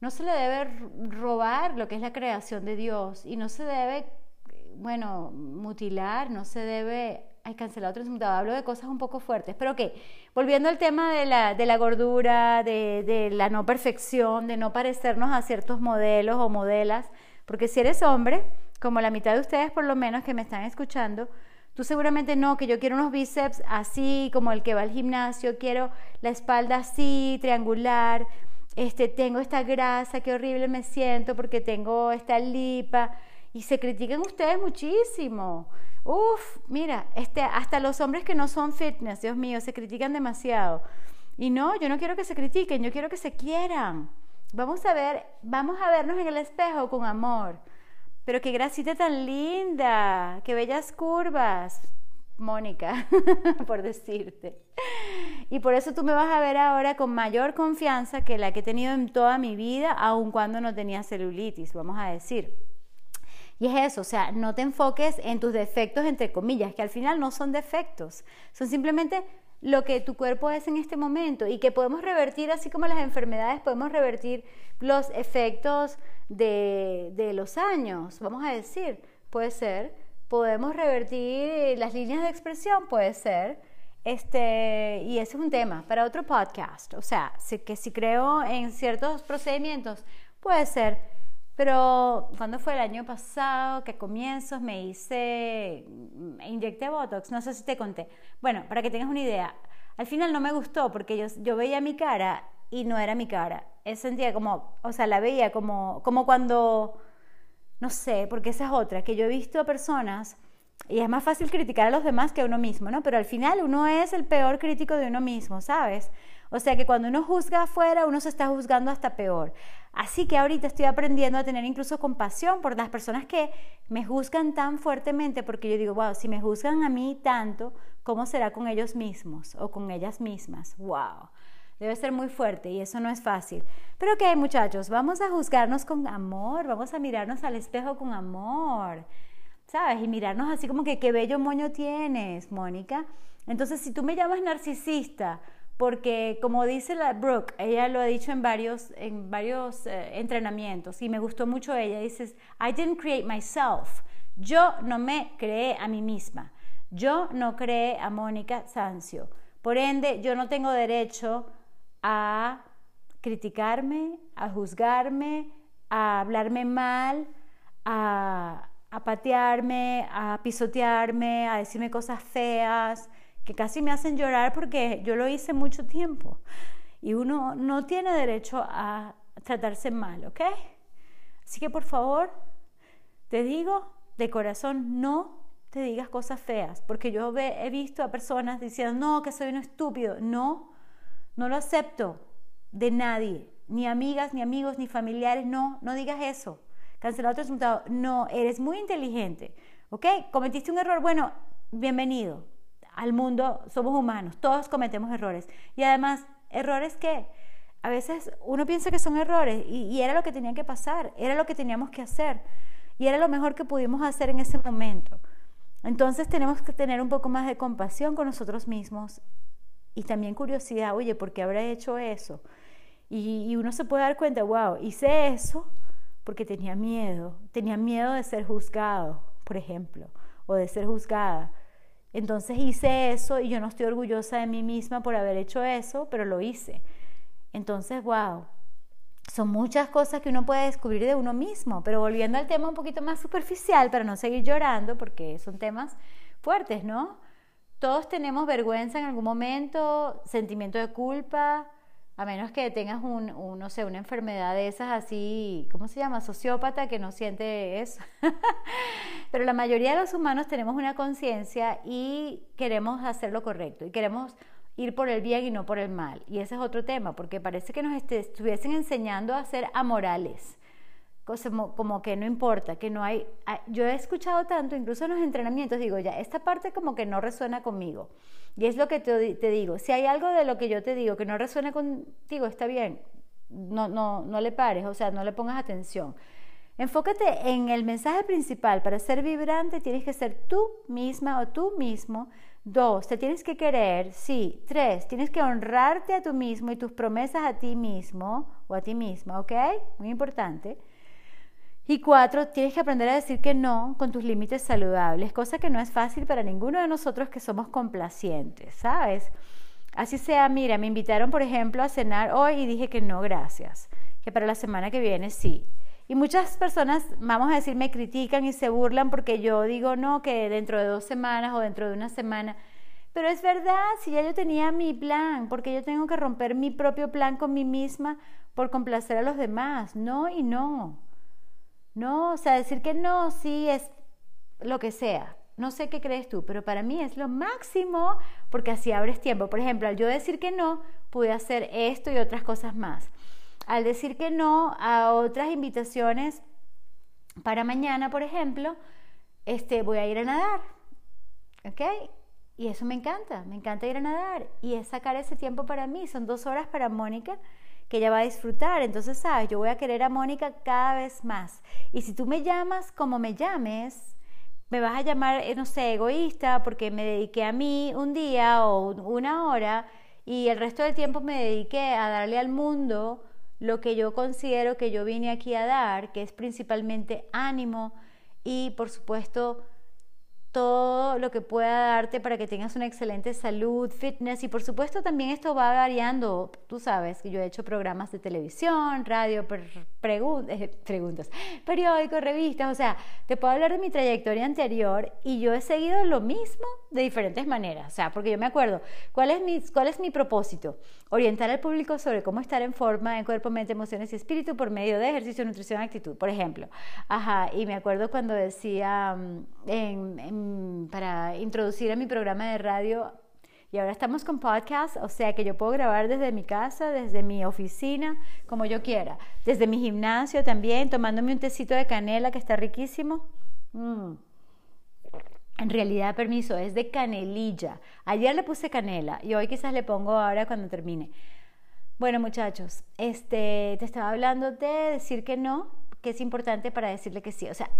A: no se le debe robar lo que es la creación de Dios y no se debe, bueno, mutilar, no se debe, hay cancelar otro resultado, hablo de cosas un poco fuertes, pero ok, volviendo al tema de la, de la gordura, de, de la no perfección, de no parecernos a ciertos modelos o modelas, porque si eres hombre, como la mitad de ustedes por lo menos que me están escuchando, Tú seguramente no, que yo quiero unos bíceps así, como el que va al gimnasio, quiero la espalda así, triangular, este, tengo esta grasa, qué horrible me siento porque tengo esta lipa. Y se critican ustedes muchísimo. Uf, mira, este, hasta los hombres que no son fitness, Dios mío, se critican demasiado. Y no, yo no quiero que se critiquen, yo quiero que se quieran. Vamos a ver, vamos a vernos en el espejo con amor. Pero qué grasita tan linda, qué bellas curvas, Mónica, por decirte. Y por eso tú me vas a ver ahora con mayor confianza que la que he tenido en toda mi vida, aun cuando no tenía celulitis, vamos a decir. Y es eso, o sea, no te enfoques en tus defectos, entre comillas, que al final no son defectos, son simplemente lo que tu cuerpo es en este momento y que podemos revertir, así como las enfermedades, podemos revertir los efectos de, los años, vamos a decir, puede ser, podemos revertir las líneas de expresión, puede ser, este, y ese es un tema para otro podcast, o sea, que si creo en ciertos procedimientos, puede ser, pero cuando fue el año pasado, que comienzos me hice, me inyecté Botox, no sé si te conté. Bueno, para que tengas una idea, al final no me gustó porque yo, yo veía mi cara y no era mi cara. sentía como, o sea, la veía como, como cuando, no sé, porque esa es otra, que yo he visto a personas y es más fácil criticar a los demás que a uno mismo, ¿no? Pero al final uno es el peor crítico de uno mismo, ¿sabes? O sea que cuando uno juzga afuera, uno se está juzgando hasta peor. Así que ahorita estoy aprendiendo a tener incluso compasión por las personas que me juzgan tan fuertemente, porque yo digo, wow, si me juzgan a mí tanto, ¿cómo será con ellos mismos o con ellas mismas? Wow. Debe ser muy fuerte y eso no es fácil. Pero ok, muchachos, vamos a juzgarnos con amor, vamos a mirarnos al espejo con amor. ¿sabes? Y mirarnos así como que qué bello moño tienes, Mónica. Entonces, si tú me llamas narcisista, porque como dice la Brooke, ella lo ha dicho en varios, en varios eh, entrenamientos y me gustó mucho ella, dice, I didn't create myself. Yo no me creé a mí misma. Yo no creé a Mónica Sancio. Por ende, yo no tengo derecho a criticarme, a juzgarme, a hablarme mal, a, a patearme, a pisotearme, a decirme cosas feas, que casi me hacen llorar porque yo lo hice mucho tiempo. Y uno no tiene derecho a tratarse mal, ¿ok? Así que por favor, te digo de corazón, no te digas cosas feas, porque yo he visto a personas diciendo, no, que soy un estúpido. No, no lo acepto de nadie, ni amigas, ni amigos, ni familiares, no, no digas eso cancelar otro resultado. No, eres muy inteligente. ¿Ok? Cometiste un error. Bueno, bienvenido al mundo. Somos humanos. Todos cometemos errores. Y además, errores que a veces uno piensa que son errores y, era lo que tenía que pasar. Era lo que teníamos que hacer. Y era lo mejor que pudimos hacer en ese momento. Entonces tenemos que tener un poco más de compasión con nosotros mismos y también curiosidad, oye, ¿por qué habrá hecho eso? Y, y, uno se puede dar cuenta, wow, hice eso porque tenía miedo, tenía miedo de ser juzgado, por ejemplo, o de ser juzgada. Entonces hice eso y yo no estoy orgullosa de mí misma por haber hecho eso, pero lo hice. Entonces, wow, son muchas cosas que uno puede descubrir de uno mismo, pero volviendo al tema un poquito más superficial, para no seguir llorando, porque son temas fuertes, ¿no? todos tenemos vergüenza en algún momento, sentimiento de culpa, a menos que tengas un, no sé, una enfermedad de esas así, ¿cómo se llama? Sociópata que no siente eso. Pero la mayoría de los humanos tenemos una conciencia y queremos hacer lo correcto y queremos ir por el bien y no por el mal. Y ese es otro tema, porque parece que nos estuviesen enseñando a ser amorales. Como, como, que no importa, que no hay... Ah, yo he escuchado tanto, incluso en los entrenamientos, digo, ya, esta parte como que no resuena conmigo. Y es lo que te, te digo, si hay algo de lo que yo te digo que no resuena contigo, está bien, no, no, no le pares, o sea, no le pongas atención. Enfócate en el mensaje principal. Para ser vibrante tienes que ser tú misma o tú mismo Dos, te tienes que querer, sí. Tres, tienes que honrarte a tú mismo y tus promesas a ti mismo o a ti misma, ¿ok? Muy importante. Y cuatro, tienes que aprender a decir que no con tus límites saludables, cosa que no es fácil para ninguno de nosotros que somos complacientes, ¿sabes? Así sea, mira, me invitaron, por ejemplo, a cenar hoy y dije que no, gracias. Que para la semana que viene sí. Y muchas personas, vamos a decir, me critican y se burlan porque yo digo, no, que dentro de dos semanas o dentro de una semana. Pero es verdad, si ya yo tenía mi plan, porque yo tengo que romper mi propio plan con mí misma por complacer a los demás. No y no. No, o sea, decir que no, sí es lo que sea. No sé qué crees tú, pero para mí es lo máximo porque así abres tiempo. Por ejemplo, al yo decir que no, pude hacer esto y otras cosas más al decir que no a otras invitaciones para mañana, por ejemplo, este, voy a ir a nadar. ¿Ok? Y eso me encanta, me encanta ir a nadar. Y es sacar ese tiempo para mí. Son dos horas para Mónica que ella va a disfrutar. Entonces, sabes, yo voy a querer a Mónica cada vez más. Y si tú me llamas como me llames, me vas a llamar, eh, no sé, egoísta porque me dediqué a mí un día o una hora y el resto del tiempo me dediqué a darle al mundo lo que yo considero que yo vine aquí a dar, que es principalmente ánimo y por supuesto todo lo que pueda darte para que tengas una excelente salud, fitness y por supuesto también esto va variando. Tú sabes que yo he hecho programas de televisión, radio, eh, preguntas, periódicos, revistas, o sea, te puedo hablar de mi trayectoria anterior y yo he seguido lo mismo de diferentes maneras, o sea, porque yo me acuerdo, ¿cuál es mi, cuál es mi propósito? Orientar al público sobre cómo estar en forma en cuerpo, mente, emociones y espíritu por medio de ejercicio, nutrición, actitud, por ejemplo. Ajá, y me acuerdo cuando decía mm, en para introducir a mi programa de radio. Y ahora estamos con podcast, o sea que yo puedo grabar desde mi casa, desde mi oficina, como yo quiera. Desde mi gimnasio también, tomándome un tecito de canela que está riquísimo. Mm. En realidad, permiso, es de canelilla. Ayer le puse canela y hoy quizás le pongo ahora cuando termine. Bueno, muchachos, este, te estaba hablando de decir que no, que es importante para decirle que sí. O sea,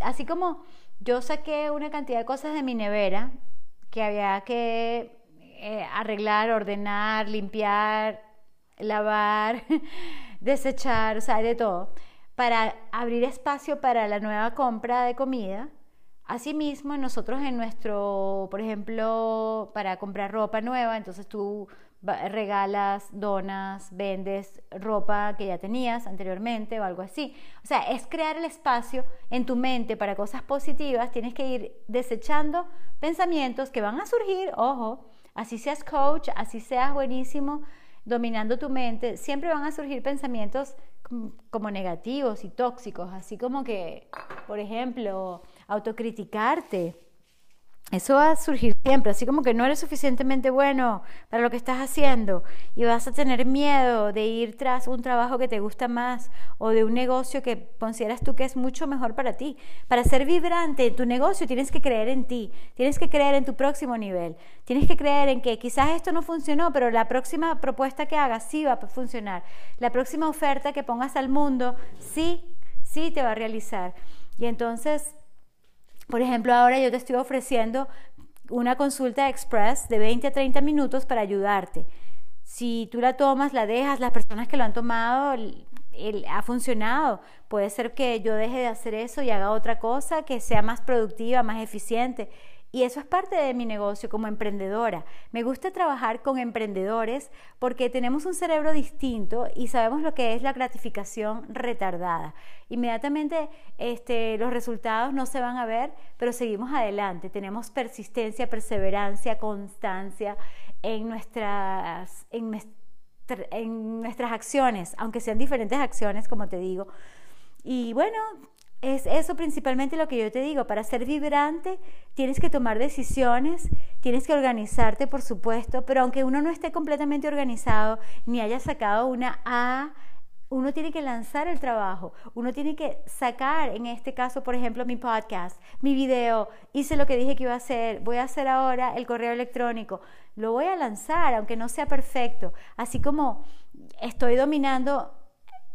A: así como yo saqué una cantidad de cosas de mi nevera que había que eh, arreglar, ordenar, limpiar, lavar, desechar, o sea, de todo, para abrir espacio para la nueva compra de comida. Asimismo, nosotros en nuestro, por ejemplo, para comprar ropa nueva, entonces tú regalas, donas, vendes ropa que ya tenías anteriormente o algo así. O sea, es crear el espacio en tu mente para cosas positivas. Tienes que ir desechando pensamientos que van a surgir, ojo, así seas coach, así seas buenísimo, dominando tu mente, siempre van a surgir pensamientos como negativos y tóxicos, así como que, por ejemplo, autocriticarte eso va a surgir siempre, así como que no eres suficientemente bueno para lo que estás haciendo y vas a tener miedo de ir tras un trabajo que te gusta más o de un negocio que consideras tú que es mucho mejor para ti. Para ser vibrante en tu negocio tienes que creer en ti, tienes que creer en tu próximo nivel, tienes que creer en que quizás esto no funcionó, pero la próxima propuesta que hagas sí va a funcionar, la próxima oferta que pongas al mundo sí, sí te va a realizar. Y entonces por ejemplo, ahora yo te estoy ofreciendo una consulta express de 20 a 30 minutos para ayudarte. Si tú la tomas, la dejas, las personas que lo han tomado, ha funcionado. Puede ser que yo deje de hacer eso y haga otra cosa que sea más productiva, más eficiente. Y eso es parte de mi negocio como emprendedora. Me gusta trabajar con emprendedores porque tenemos un cerebro distinto y sabemos lo que es la gratificación retardada. Inmediatamente este, los resultados no se van a ver, pero seguimos adelante. Tenemos persistencia, perseverancia, constancia en nuestras, en, en nuestras acciones, aunque sean diferentes acciones, como te digo. Y bueno, es eso principalmente lo que yo te digo. Para ser vibrante tienes que tomar decisiones, tienes que organizarte, por supuesto, pero aunque uno no esté completamente organizado ni haya sacado una A, uno tiene que lanzar el trabajo, uno tiene que sacar, en este caso, por ejemplo, mi podcast, mi video, hice lo que dije que iba a hacer, voy a hacer ahora el correo electrónico, lo voy a lanzar, aunque no sea perfecto, así como estoy dominando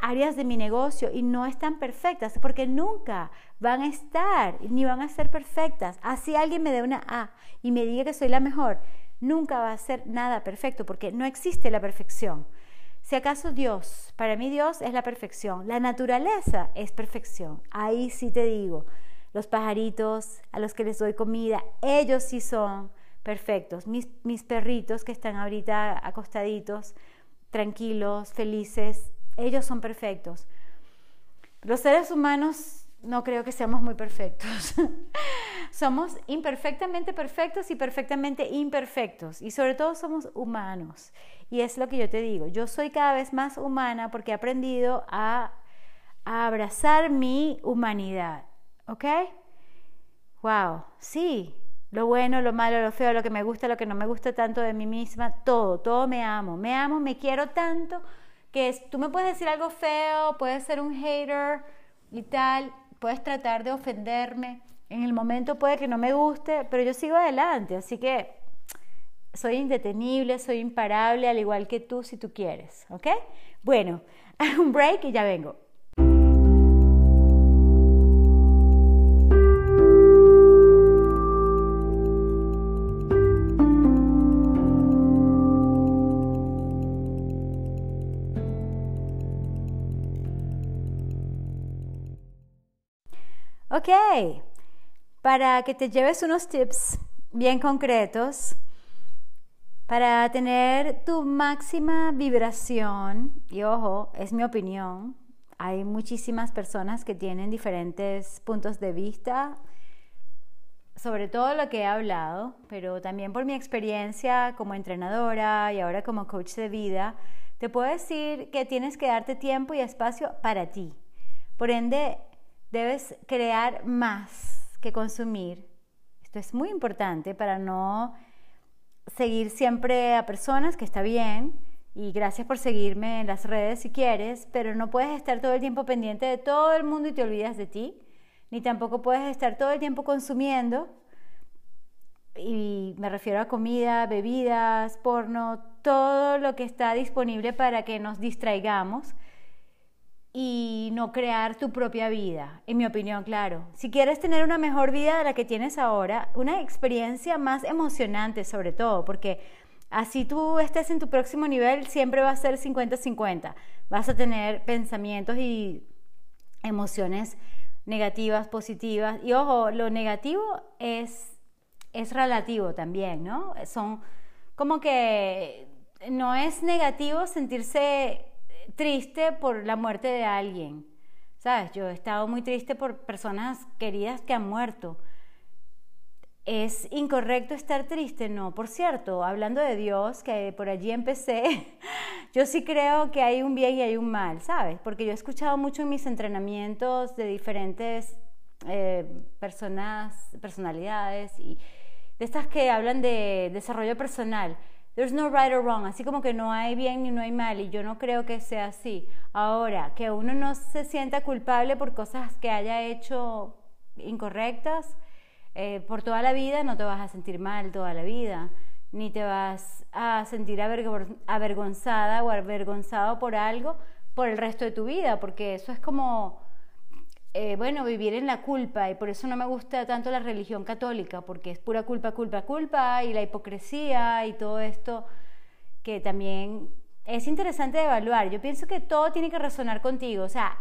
A: áreas de mi negocio y no están perfectas porque nunca van a estar ni van a ser perfectas. Así alguien me dé una A y me diga que soy la mejor, nunca va a ser nada perfecto porque no existe la perfección. Si acaso Dios, para mí Dios es la perfección, la naturaleza es perfección. Ahí sí te digo, los pajaritos a los que les doy comida, ellos sí son perfectos. Mis, mis perritos que están ahorita acostaditos, tranquilos, felices, ellos son perfectos. Los seres humanos no creo que seamos muy perfectos. somos imperfectamente perfectos y perfectamente imperfectos. Y sobre todo somos humanos. Y es lo que yo te digo. Yo soy cada vez más humana porque he aprendido a, abrazar mi humanidad. ¿Ok? Wow. Sí. Lo bueno, lo malo, lo feo, lo que me gusta, lo que no me gusta tanto de mí misma. Todo. Todo me amo. Me amo, me quiero tanto que tú me puedes decir algo feo, puedes ser un hater y tal, puedes tratar de ofenderme. En el momento puede que no me guste, pero yo sigo adelante, así que soy indetenible, soy imparable, al igual que tú si tú quieres, ¿ok? Bueno, un break y ya vengo. Ok, para que te lleves unos tips bien concretos para tener tu máxima vibración, y ojo, es mi opinión, hay muchísimas personas que tienen diferentes puntos de vista sobre todo lo que he hablado, pero también por mi experiencia como entrenadora y ahora como coach de vida, te puedo decir que tienes que darte tiempo y espacio para ti. Por ende, debes crear más que consumir. Esto es muy importante para no seguir siempre a personas, que está bien, y gracias por seguirme en las redes si quieres, pero no puedes estar todo el tiempo pendiente de todo el mundo y te olvidas de ti, ni tampoco puedes estar todo el tiempo consumiendo, y me refiero a comida, bebidas, porno, todo lo que está disponible para que nos distraigamos y no crear tu propia vida, en mi opinión, claro. Si quieres tener una mejor vida de la que tienes ahora, una experiencia más emocionante sobre todo, porque así tú estés en tu próximo nivel, siempre va a ser 50-50. Vas a tener pensamientos y emociones negativas, positivas. Y ojo, lo negativo es, es relativo también, ¿no? Son como que no es negativo sentirse triste por la muerte de alguien. ¿Sabes? Yo he estado muy triste por personas queridas que han muerto. ¿Es incorrecto estar triste? No, por cierto, hablando de Dios, que por allí empecé, yo sí creo que hay un bien y hay un mal, ¿sabes? Porque yo he escuchado mucho en mis entrenamientos de diferentes eh, personas, personalidades y de estas que hablan de desarrollo personal. There's no right or wrong, así como que no hay bien ni no hay mal, y yo no creo que sea así. Ahora, que uno no se sienta culpable por cosas que haya hecho incorrectas, eh, por toda la vida no te vas a sentir mal toda la vida, ni te vas a sentir avergonzada o avergonzado por algo por el resto de tu vida, porque eso es como eh, bueno, vivir en la culpa y por eso no me gusta tanto la religión católica, porque es pura culpa, culpa, culpa y la hipocresía y todo esto que también es interesante de evaluar. Yo pienso que todo tiene que resonar contigo, o sea,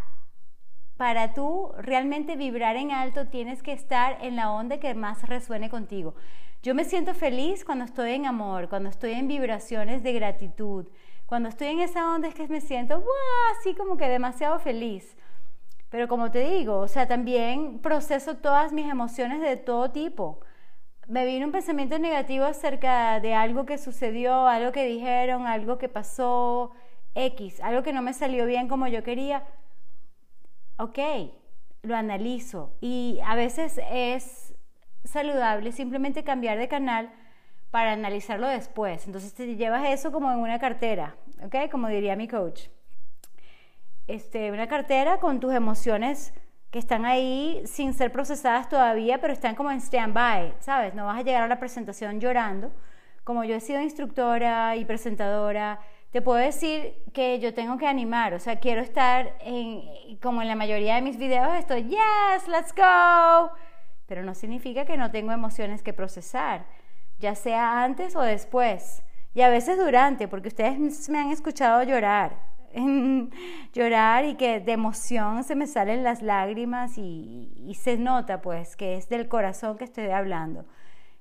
A: para tú realmente vibrar en alto tienes que estar en la onda que más resuene contigo. Yo me siento feliz cuando estoy en amor, cuando estoy en vibraciones de gratitud. Cuando estoy en esa onda es que me siento así como que demasiado feliz. Pero como te digo, o sea, también proceso todas mis emociones de todo tipo. Me vino un pensamiento negativo acerca de algo que sucedió, algo que dijeron, algo que pasó, X, algo que no me salió bien como yo quería ok, lo analizo y a veces es saludable simplemente cambiar de canal para analizarlo después. Entonces te llevas eso como en una cartera, ¿ok? Como diría mi coach. Este, una cartera con tus emociones que están ahí sin ser procesadas todavía, pero están como en stand-by, ¿sabes? No vas a llegar a la presentación llorando. Como yo he sido instructora y presentadora, te puedo decir que yo tengo que animar, o sea, quiero estar en, como en la mayoría de mis videos, estoy, yes, let's go, pero no significa que no tengo emociones que procesar, ya sea antes o después, y a veces durante, porque ustedes me han escuchado llorar, llorar y que de emoción se me salen las lágrimas y, y se nota pues que es del corazón que estoy hablando.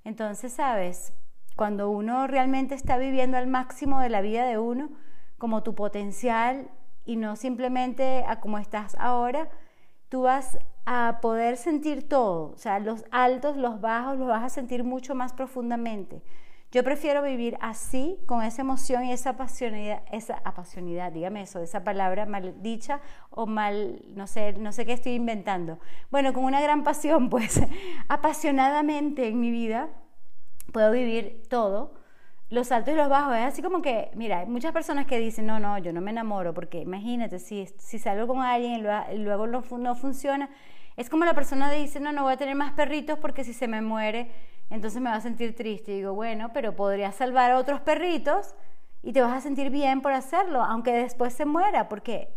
A: Entonces, sabes, cuando uno realmente está viviendo al máximo de la vida de uno, como tu potencial y no simplemente a como estás ahora, tú vas a poder sentir todo, o sea, los altos, los bajos, los vas a sentir mucho más profundamente. Yo prefiero vivir así, con esa emoción y esa apasionidad, esa apasionidad, dígame eso, esa palabra mal dicha o mal, no sé, no sé qué estoy inventando. Bueno, con una gran pasión, pues, apasionadamente en mi vida, puedo vivir todo, los altos y los bajos. Es así como que, mira, hay muchas personas que dicen, no, no, yo no me enamoro, porque imagínate, si, si salgo con alguien y luego no, no funciona, es como la persona dice, no, no voy a tener más perritos porque si se me muere, entonces me va a sentir triste. Y digo, bueno, pero podría salvar a otros perritos y te vas a sentir bien por hacerlo, aunque después se muera, porque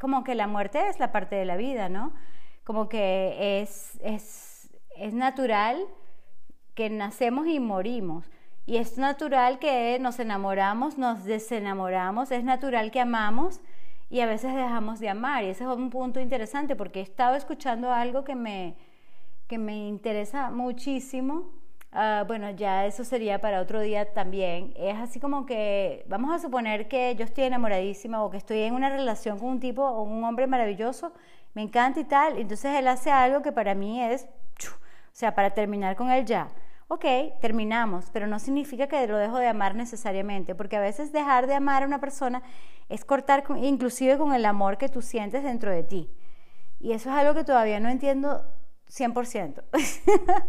A: como que la muerte es la parte de la vida, ¿no? Como que es, es, es natural que nacemos y morimos. Y es natural que nos enamoramos, nos desenamoramos, es natural que amamos y a veces dejamos de amar. Y ese es un punto interesante porque he estado escuchando algo que me, que me interesa muchísimo. Ah, bueno, ya eso sería para otro día también. Es así como que, vamos a suponer que yo estoy enamoradísima o que estoy en una relación con un tipo o un hombre maravilloso, me encanta y tal. Entonces él hace algo que para mí es, o sea, para terminar con él ya ok, terminamos, pero no significa que lo dejo de amar necesariamente, porque a veces dejar de amar a una persona es cortar inclusive con el amor que tú sientes dentro de ti. Y eso es algo que todavía no entiendo 100%.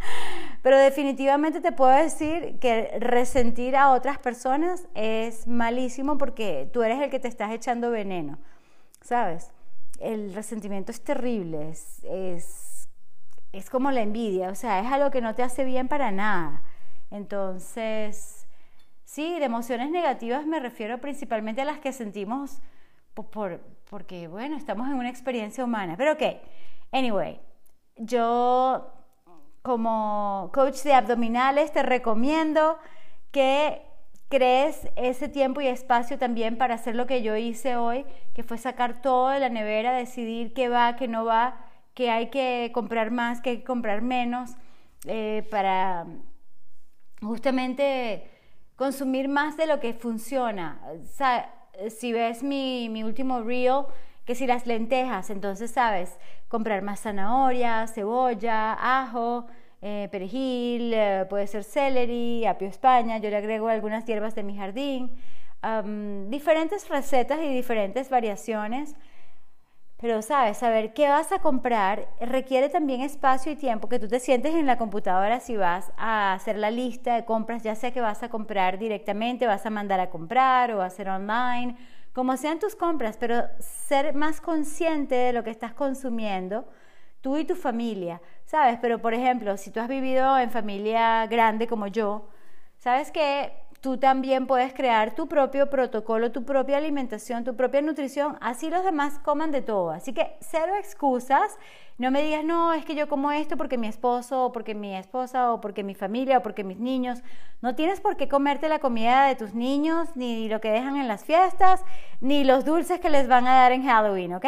A: pero definitivamente te puedo decir que resentir a otras personas es malísimo porque tú eres el que te estás echando veneno, ¿sabes? El resentimiento es terrible, es es como la envidia, o sea, es algo que no te hace bien para nada. Entonces, sí, de emociones negativas me refiero principalmente a las que sentimos por, porque, bueno, estamos en una experiencia humana. Pero ok, anyway, yo como coach de abdominales te recomiendo que crees ese tiempo y espacio también para hacer lo que yo hice hoy, que fue sacar todo de la nevera, decidir qué va, qué no va que hay que comprar más, que hay que comprar menos, eh, para justamente consumir más de lo que funciona. si ves mi, mi último reel, que si las lentejas, entonces sabes, comprar más zanahoria, cebolla, ajo, eh, perejil, eh, puede ser celery, apio España, yo le agrego algunas hierbas de mi jardín, diferentes recetas y diferentes variaciones pero, ¿sabes? Saber qué vas a comprar requiere también espacio y tiempo que tú te sientes en la computadora si vas a hacer la lista de compras, ya sea que vas a comprar directamente, vas a mandar a comprar o hacer online, como sean tus compras, pero ser más consciente de lo que estás consumiendo, tú y tu familia, ¿sabes? Pero, por ejemplo, si tú has vivido en familia grande como yo, ¿sabes que tú también puedes crear tu propio protocolo, tu propia alimentación, tu propia nutrición, así los demás coman de todo. Así que cero excusas, no me digas, no, es que yo como esto porque mi esposo, o porque mi esposa, o porque mi familia, o porque mis niños. No tienes por qué comerte la comida de tus niños, ni lo que dejan en las fiestas, ni los dulces que les van a dar en Halloween, ¿ok?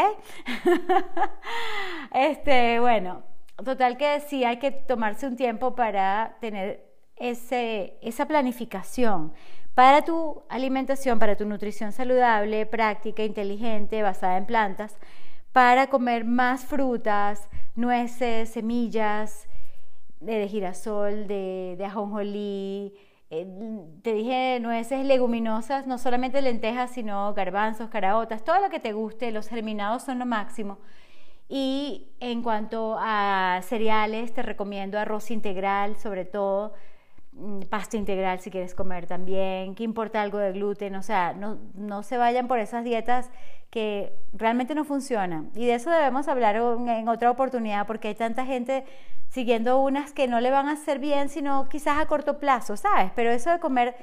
A: este, bueno, total que sí hay que tomarse un tiempo para tener ese, esa planificación para tu alimentación, para tu nutrición saludable, práctica, inteligente, basada en plantas, para comer más frutas, nueces, semillas de, girasol, de, ajonjolí, eh, te dije nueces leguminosas, no solamente lentejas, sino garbanzos, caraotas, todo lo que te guste, los germinados son lo máximo. Y en cuanto a cereales, te recomiendo arroz integral, sobre todo, pasta integral si quieres comer también, que importa algo de gluten, o sea, no, no se vayan por esas dietas que realmente no funcionan. Y de eso debemos hablar en otra oportunidad porque hay tanta gente siguiendo unas que no le van a hacer bien, sino quizás a corto plazo, ¿sabes? Pero eso de comer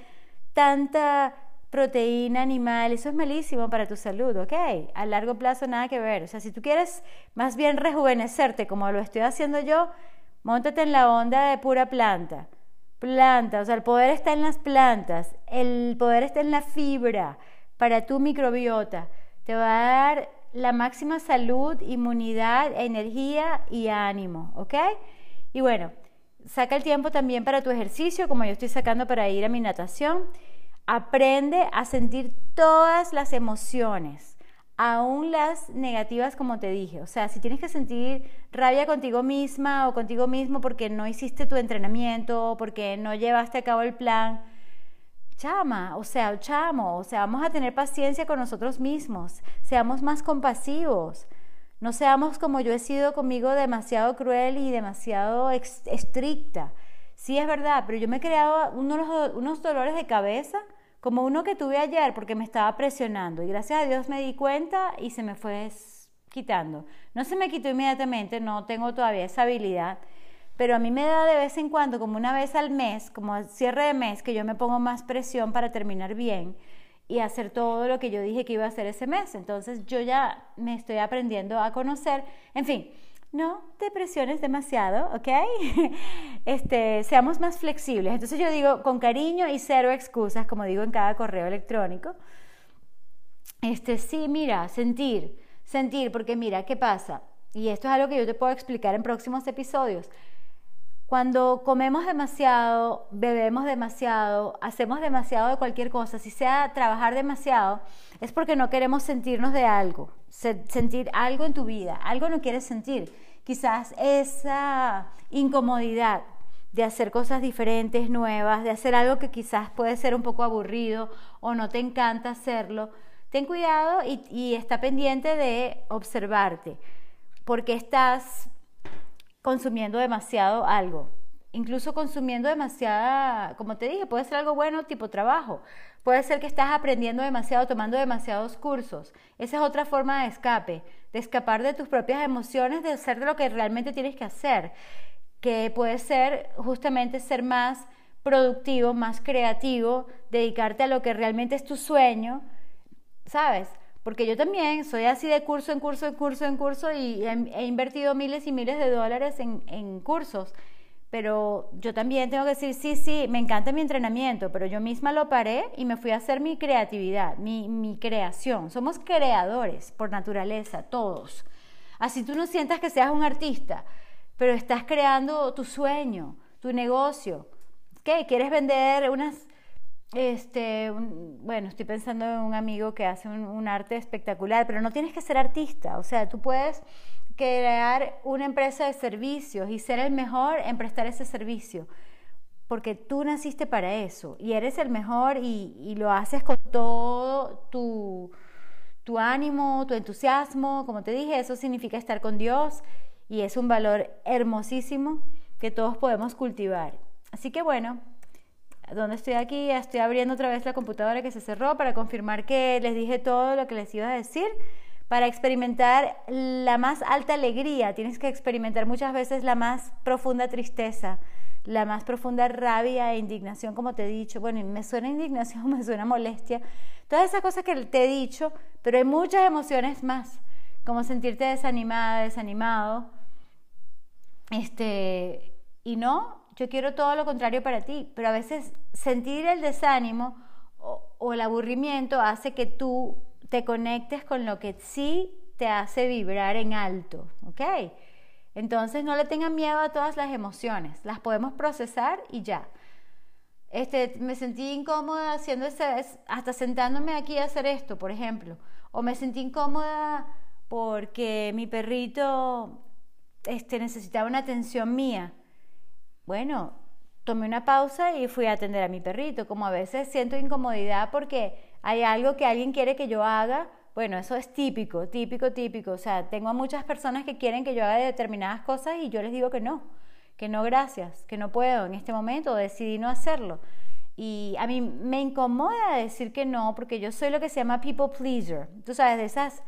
A: tanta proteína animal, eso es malísimo para tu salud, ¿ok? A largo plazo nada que ver. O sea, si tú quieres más bien rejuvenecerte como lo estoy haciendo yo, montate en la onda de pura planta planta, o sea, el poder está en las plantas, el poder está en la fibra para tu microbiota. Te va a dar la máxima salud, inmunidad, energía y ánimo, ¿ok? Y bueno, saca el tiempo también para tu ejercicio, como yo estoy sacando para ir a mi natación. Aprende a sentir todas las emociones aún las negativas como te dije. O sea, si tienes que sentir rabia contigo misma o contigo mismo porque no hiciste tu entrenamiento, porque no llevaste a cabo el plan, chama, o sea, chamo, o sea, vamos a tener paciencia con nosotros mismos, seamos más compasivos. No seamos como yo he sido conmigo demasiado cruel y demasiado estricta. Sí es verdad, pero yo me he creado unos, unos dolores de cabeza como uno que tuve ayer porque me estaba presionando y gracias a Dios me di cuenta y se me fue quitando. No se me quitó inmediatamente, no tengo todavía esa habilidad, pero a mí me da de vez en cuando, como una vez al mes, como al cierre de mes, que yo me pongo más presión para terminar bien y hacer todo lo que yo dije que iba a hacer ese mes. Entonces yo ya me estoy aprendiendo a conocer, en fin no te presiones demasiado, ¿ok? Este, seamos más flexibles. Entonces yo digo con cariño y cero excusas, como digo en cada correo electrónico. Este, sí, mira, sentir, sentir, porque mira, ¿qué pasa? Y esto es algo que yo te puedo explicar en próximos episodios. Cuando comemos demasiado, bebemos demasiado, hacemos demasiado de cualquier cosa, si sea trabajar demasiado, es porque no queremos sentirnos de algo, sentir algo en tu vida, algo no quieres sentir. Quizás esa incomodidad de hacer cosas diferentes, nuevas, de hacer algo que quizás puede ser un poco aburrido o no te encanta hacerlo, ten cuidado y, y está pendiente de observarte, porque estás consumiendo demasiado algo. Incluso consumiendo demasiada, como te dije, puede ser algo bueno tipo trabajo. Puede ser que estás aprendiendo demasiado, tomando demasiados cursos. Esa es otra forma de escape, de escapar de tus propias emociones, de hacer lo que realmente tienes que hacer. Que puede ser justamente ser más productivo, más creativo, dedicarte a lo que realmente es tu sueño, ¿sabes? Porque yo también soy así de curso en curso, en curso, en curso y he, invertido miles y miles de dólares en, cursos. Pero yo también tengo que decir, sí, sí, me encanta mi entrenamiento, pero yo misma lo paré y me fui a hacer mi creatividad, mi, mi creación. Somos creadores por naturaleza, todos. Así tú no sientas que seas un artista, pero estás creando tu sueño, tu negocio. ¿Qué? ¿Quieres vender unas este, bueno, estoy pensando en un amigo que hace un, arte espectacular, pero no tienes que ser artista, o sea, tú puedes crear una empresa de servicios y ser el mejor en prestar ese servicio, porque tú naciste para eso y eres el mejor y, lo haces con todo tu, tu ánimo, tu entusiasmo, como te dije, eso significa estar con Dios y es un valor hermosísimo que todos podemos cultivar. Así que bueno, donde estoy aquí, estoy abriendo otra vez la computadora que se cerró para confirmar que les dije todo lo que les iba a decir. Para experimentar la más alta alegría, tienes que experimentar muchas veces la más profunda tristeza, la más profunda rabia e indignación, como te he dicho. Bueno, me suena indignación, me suena molestia. Todas esas cosas que te he dicho, pero hay muchas emociones más, como sentirte desanimada, desanimado. Este, y no, yo quiero todo lo contrario para ti, pero a veces sentir el desánimo o, el aburrimiento hace que tú te conectes con lo que sí te hace vibrar en alto, ¿ok? Entonces no le tengan miedo a todas las emociones, las podemos procesar y ya. Este, me sentí incómoda haciendo ese, hasta sentándome aquí a hacer esto, por ejemplo, o me sentí incómoda porque mi perrito este, necesitaba una atención mía. Bueno, tomé una pausa y fui a atender a mi perrito. Como a veces siento incomodidad porque hay algo que alguien quiere que yo haga, bueno, eso es típico, típico, típico. O sea, tengo a muchas personas que quieren que yo haga determinadas cosas y yo les digo que no, que no gracias, que no puedo en este momento, decidí no hacerlo. Y a mí me incomoda decir que no porque yo soy lo que se llama people pleaser. Tú sabes, de esas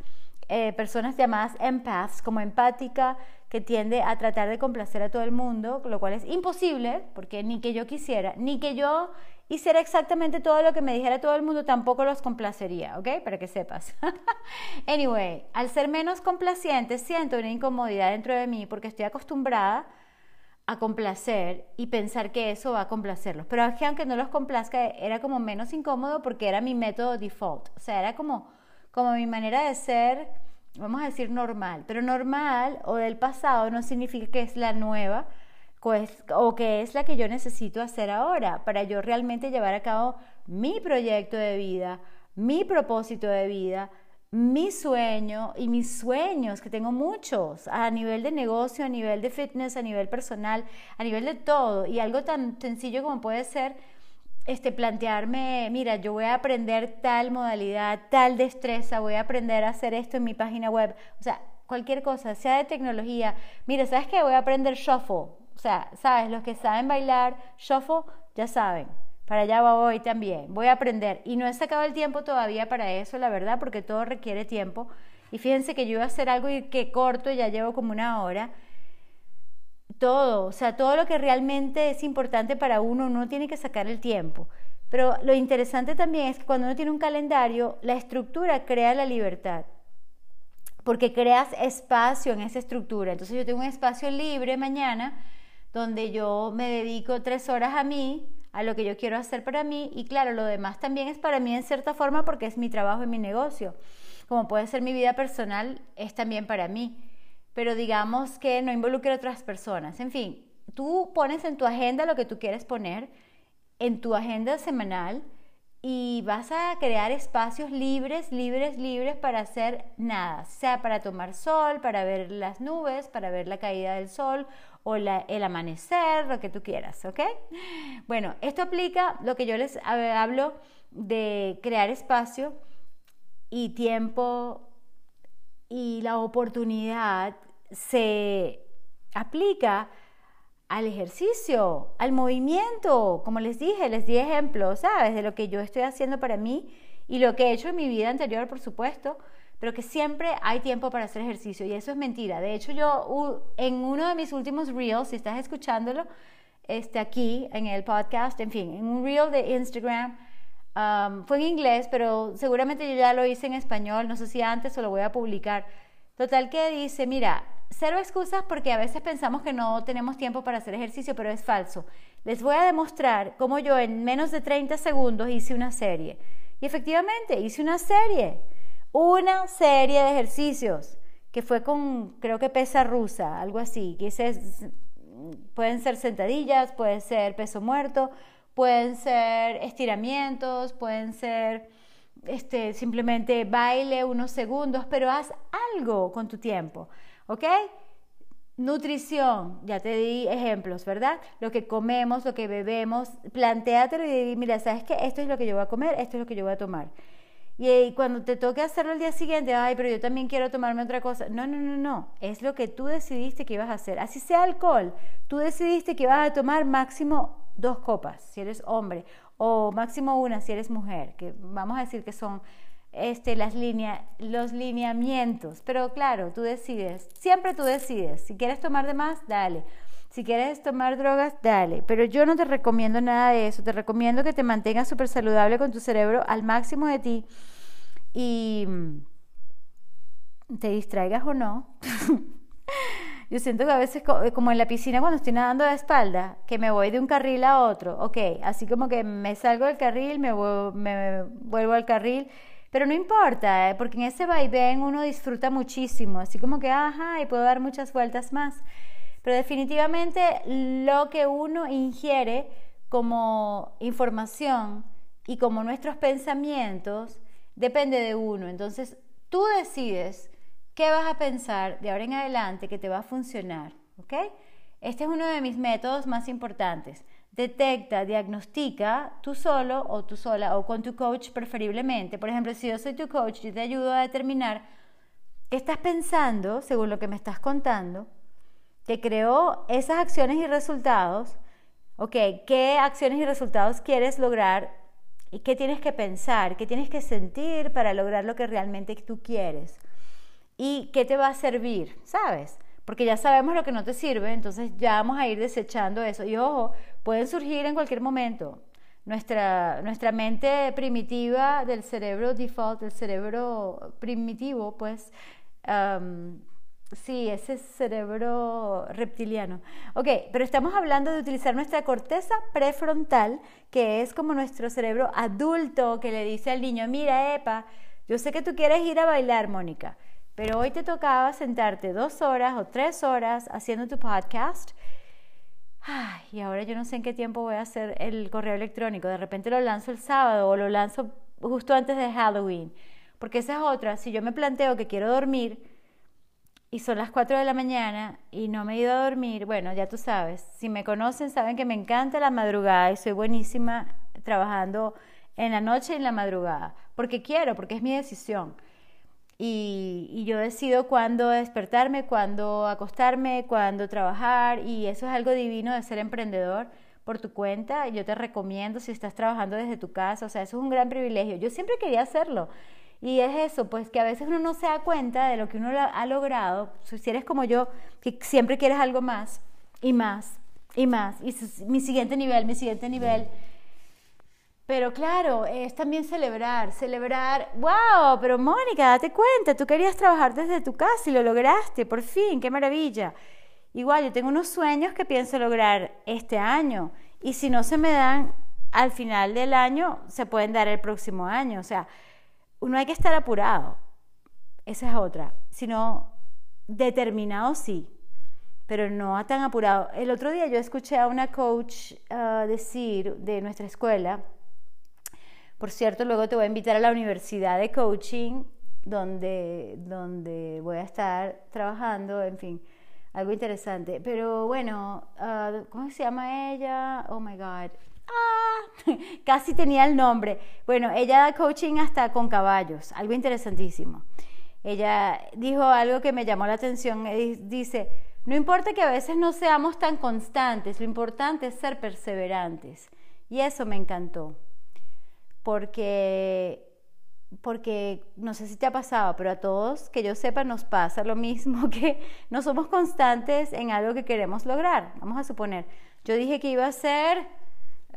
A: eh, personas llamadas empaths, como empática, que tiende a tratar de complacer a todo el mundo, lo cual es imposible, porque ni que yo quisiera, ni que yo hiciera exactamente todo lo que me dijera todo el mundo, tampoco los complacería, ¿ok? Para que sepas. anyway, al ser menos complaciente, siento una incomodidad dentro de mí porque estoy acostumbrada a complacer y pensar que eso va a complacerlos. Pero aunque no los complazca, era como menos incómodo porque era mi método default. O sea, era como como mi manera de ser, vamos a decir normal, pero normal o del pasado no significa que es la nueva pues, o que es la que yo necesito hacer ahora para yo realmente llevar a cabo mi proyecto de vida, mi propósito de vida, mi sueño y mis sueños, que tengo muchos, a nivel de negocio, a nivel de fitness, a nivel personal, a nivel de todo. Y algo tan sencillo como puede ser este, plantearme, mira, yo voy a aprender tal modalidad, tal destreza, voy a aprender a hacer esto en mi página web, o sea, cualquier cosa, sea de tecnología. Mira, ¿sabes qué? Voy a aprender shuffle. O sea, ¿sabes? Los que saben bailar shuffle, ya saben. Para allá voy también. Voy a aprender. Y no he sacado el tiempo todavía para eso, la verdad, porque todo requiere tiempo. Y fíjense que yo iba a hacer algo y que corto, ya llevo como una hora todo, o sea, todo lo que realmente es importante para uno, uno tiene que sacar el tiempo. Pero lo interesante también es que cuando uno tiene un calendario, la estructura crea la libertad, porque creas espacio en esa estructura. Entonces yo tengo un espacio libre mañana donde yo me dedico tres horas a mí, a lo que yo quiero hacer para mí, y claro, lo demás también es para mí en cierta forma porque es mi trabajo y mi negocio. Como puede ser mi vida personal, es también para mí pero digamos que no involucre a otras personas. En fin, tú pones en tu agenda lo que tú quieres poner, en tu agenda semanal, y vas a crear espacios libres, libres, libres para hacer nada, sea para tomar sol, para ver las nubes, para ver la caída del sol o el amanecer, lo que tú quieras, ¿ok? Bueno, esto aplica lo que yo les hablo de crear espacio y tiempo y la oportunidad se aplica al ejercicio, al movimiento, como les dije, les di ejemplos, ¿sabes? De lo que yo estoy haciendo para mí y lo que he hecho en mi vida anterior, por supuesto, pero que siempre hay tiempo para hacer ejercicio y eso es mentira. De hecho, yo en uno de mis últimos reels, si estás escuchándolo, este, aquí en el podcast, en fin, en un reel de Instagram, um, fue en inglés, pero seguramente yo ya lo hice en español, no sé si antes o lo voy a publicar. Total que dice, mira, cero excusas porque a veces pensamos que no tenemos tiempo para hacer ejercicio, pero es falso. Les voy a demostrar cómo yo en menos de 30 segundos hice una serie. Y efectivamente, hice una serie, una serie de ejercicios, que fue con, creo que pesa rusa, algo así, que pueden ser sentadillas, puede ser peso muerto, pueden ser estiramientos, pueden ser este, simplemente baile unos segundos, pero haz algo con tu tiempo, ¿ok? Nutrición, ya te di ejemplos, ¿verdad? Lo que comemos, lo que bebemos, planteátelo y di, mira, ¿sabes qué? Esto es lo que yo voy a comer, esto es lo que yo voy a tomar. Y cuando te toque hacerlo el día siguiente, ay, pero yo también quiero tomarme otra cosa. No, no, no, no. Es lo que tú decidiste que ibas a hacer. Así sea alcohol. Tú decidiste que ibas a tomar máximo dos copas, si eres hombre, o máximo una, si eres mujer, que vamos a decir que son este, las los lineamientos. Pero claro, tú decides. Siempre tú decides. Si quieres tomar de más, dale. Si quieres tomar drogas, dale. Pero yo no te recomiendo nada de eso. Te recomiendo que te mantengas súper saludable con tu cerebro al máximo de ti y mm, te distraigas o no. Yo siento que a veces, eh, como en la piscina cuando estoy nadando de espalda, que me voy de un carril a otro, ok, así como que me salgo del carril, me vuelvo al carril, pero no importa, eh, porque en ese vaivén uno disfruta muchísimo, así como que, ajá, y puedo dar muchas vueltas más. Pero definitivamente lo que uno ingiere como información y como nuestros pensamientos depende de uno. Entonces, tú decides ¿Qué vas a pensar de ahora en adelante que te va a funcionar? ¿Ok? Este es uno de mis métodos más importantes. Detecta, diagnostica tú solo o tú sola o con tu coach preferiblemente. Por ejemplo, si yo soy tu coach, yo te ayudo a determinar qué estás pensando según lo que me estás contando, que creó esas acciones y resultados. Ok, ¿qué acciones y resultados quieres lograr y qué tienes que pensar, qué tienes que sentir para lograr lo que realmente tú quieres? y qué te va a servir, ¿sabes? Porque ya sabemos lo que no te sirve, entonces ya vamos a ir desechando eso. Y ojo, pueden surgir en cualquier momento. Nuestra, nuestra mente primitiva del cerebro default, del cerebro primitivo, pues Sí, ese cerebro reptiliano. Ok, pero estamos hablando de utilizar nuestra corteza prefrontal, que es como nuestro cerebro adulto que le dice al niño, mira, Epa, yo sé que tú quieres ir a bailar, Mónica, pero hoy te tocaba sentarte dos horas o tres horas haciendo tu podcast. y ahora yo no sé en qué tiempo voy a hacer el correo electrónico. De repente lo lanzo el sábado o lo lanzo justo antes de Halloween. Porque esa es otra. Si yo me planteo que quiero dormir y son las 4 de la mañana y no me he ido a dormir, bueno, ya tú sabes. Si me conocen, saben que me encanta la madrugada y soy buenísima trabajando en la noche y en la madrugada. Porque quiero, porque es mi decisión y, yo decido cuándo despertarme, cuándo acostarme, cuándo trabajar y eso es algo divino de ser emprendedor por tu cuenta. Yo te recomiendo si estás trabajando desde tu casa, o sea, eso es un gran privilegio. Yo siempre quería hacerlo. Y es eso, pues que a veces uno no se da cuenta de lo que uno ha logrado. Si eres como yo, que siempre quieres algo más y más y más. Y mi siguiente nivel, mi siguiente nivel. Pero claro, es también celebrar, celebrar, wow, pero Mónica, date cuenta, tú querías trabajar desde tu casa y lo lograste, por fin, qué maravilla. Igual, yo tengo unos sueños que pienso lograr este año y si no se me dan al final del año, se pueden dar el próximo año. O sea, uno hay que estar apurado, esa es otra, sino determinado sí, pero no tan apurado. El otro día yo escuché a una coach ah, decir de nuestra escuela, por cierto, luego te voy a invitar a la Universidad de Coaching, donde, donde voy a estar trabajando, en fin, algo interesante. Pero bueno, ah, ¿cómo se llama ella? Oh my God. Ah, casi tenía el nombre. Bueno, ella da coaching hasta con caballos, algo interesantísimo. Ella dijo algo que me llamó la atención. Dice, no importa que a veces no seamos tan constantes, lo importante es ser perseverantes. Y eso me encantó porque, porque no sé si te ha pasado, pero a todos que yo sepa nos pasa lo mismo, que no somos constantes en algo que queremos lograr. Vamos a suponer, yo dije que iba a hacer,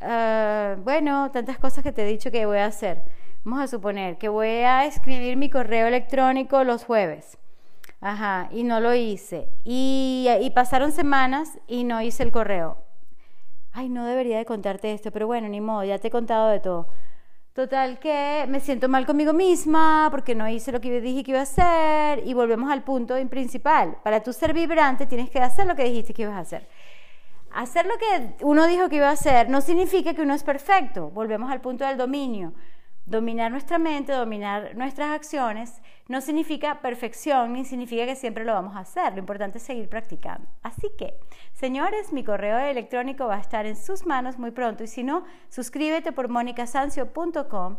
A: ah, bueno, tantas cosas que te he dicho que voy a hacer. Vamos a suponer que voy a escribir mi correo electrónico los jueves. Ajá, y no lo hice. Y, y pasaron semanas y no hice el correo. Ay, no debería de contarte esto, pero bueno, ni modo, ya te he contado de todo. Total que me siento mal conmigo misma porque no hice lo que dije que iba a hacer y volvemos al punto principal. Para tú ser vibrante tienes que hacer lo que dijiste que ibas a hacer. Hacer lo que uno dijo que iba a hacer no significa que uno es perfecto. Volvemos al punto del dominio. Dominar nuestra mente, dominar nuestras acciones, no significa perfección ni significa que siempre lo vamos a hacer. Lo importante es seguir practicando. Así que, señores, mi correo electrónico va a estar en sus manos muy pronto y si no, suscríbete por monicasancio.com.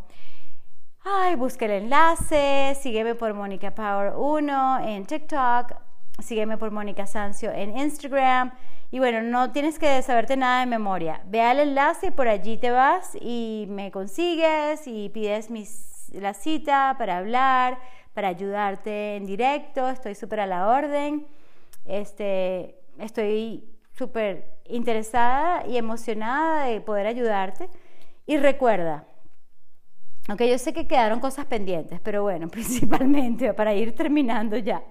A: Ay, busca el enlace, sígueme por Mónica Power 1 en TikTok, sígueme por Mónica Sancio en Instagram y bueno, no tienes que saberte nada de memoria. Ve al enlace y por allí te vas y me consigues y pides la cita para hablar, para ayudarte en directo. Estoy súper a la orden. Este, estoy súper interesada y emocionada de poder ayudarte. Y recuerda, aunque yo sé que quedaron cosas pendientes, pero bueno, principalmente para ir terminando ya.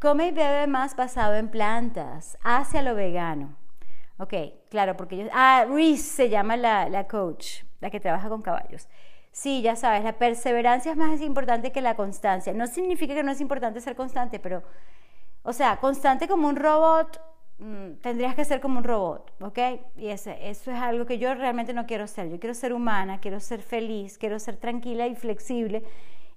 A: Come y bebe más basado en plantas, hacia lo vegano. Ok, claro, porque yo... Ah, Reese se llama la, la coach, la que trabaja con caballos. Sí, ya sabes, la perseverancia es más importante que la constancia. No significa que no es importante ser constante, pero, o sea, constante como un robot, mm, tendrías que ser como un robot, ¿ok? Y ese, eso es algo que yo realmente no quiero ser. Yo quiero ser humana, quiero ser feliz, quiero ser tranquila y flexible.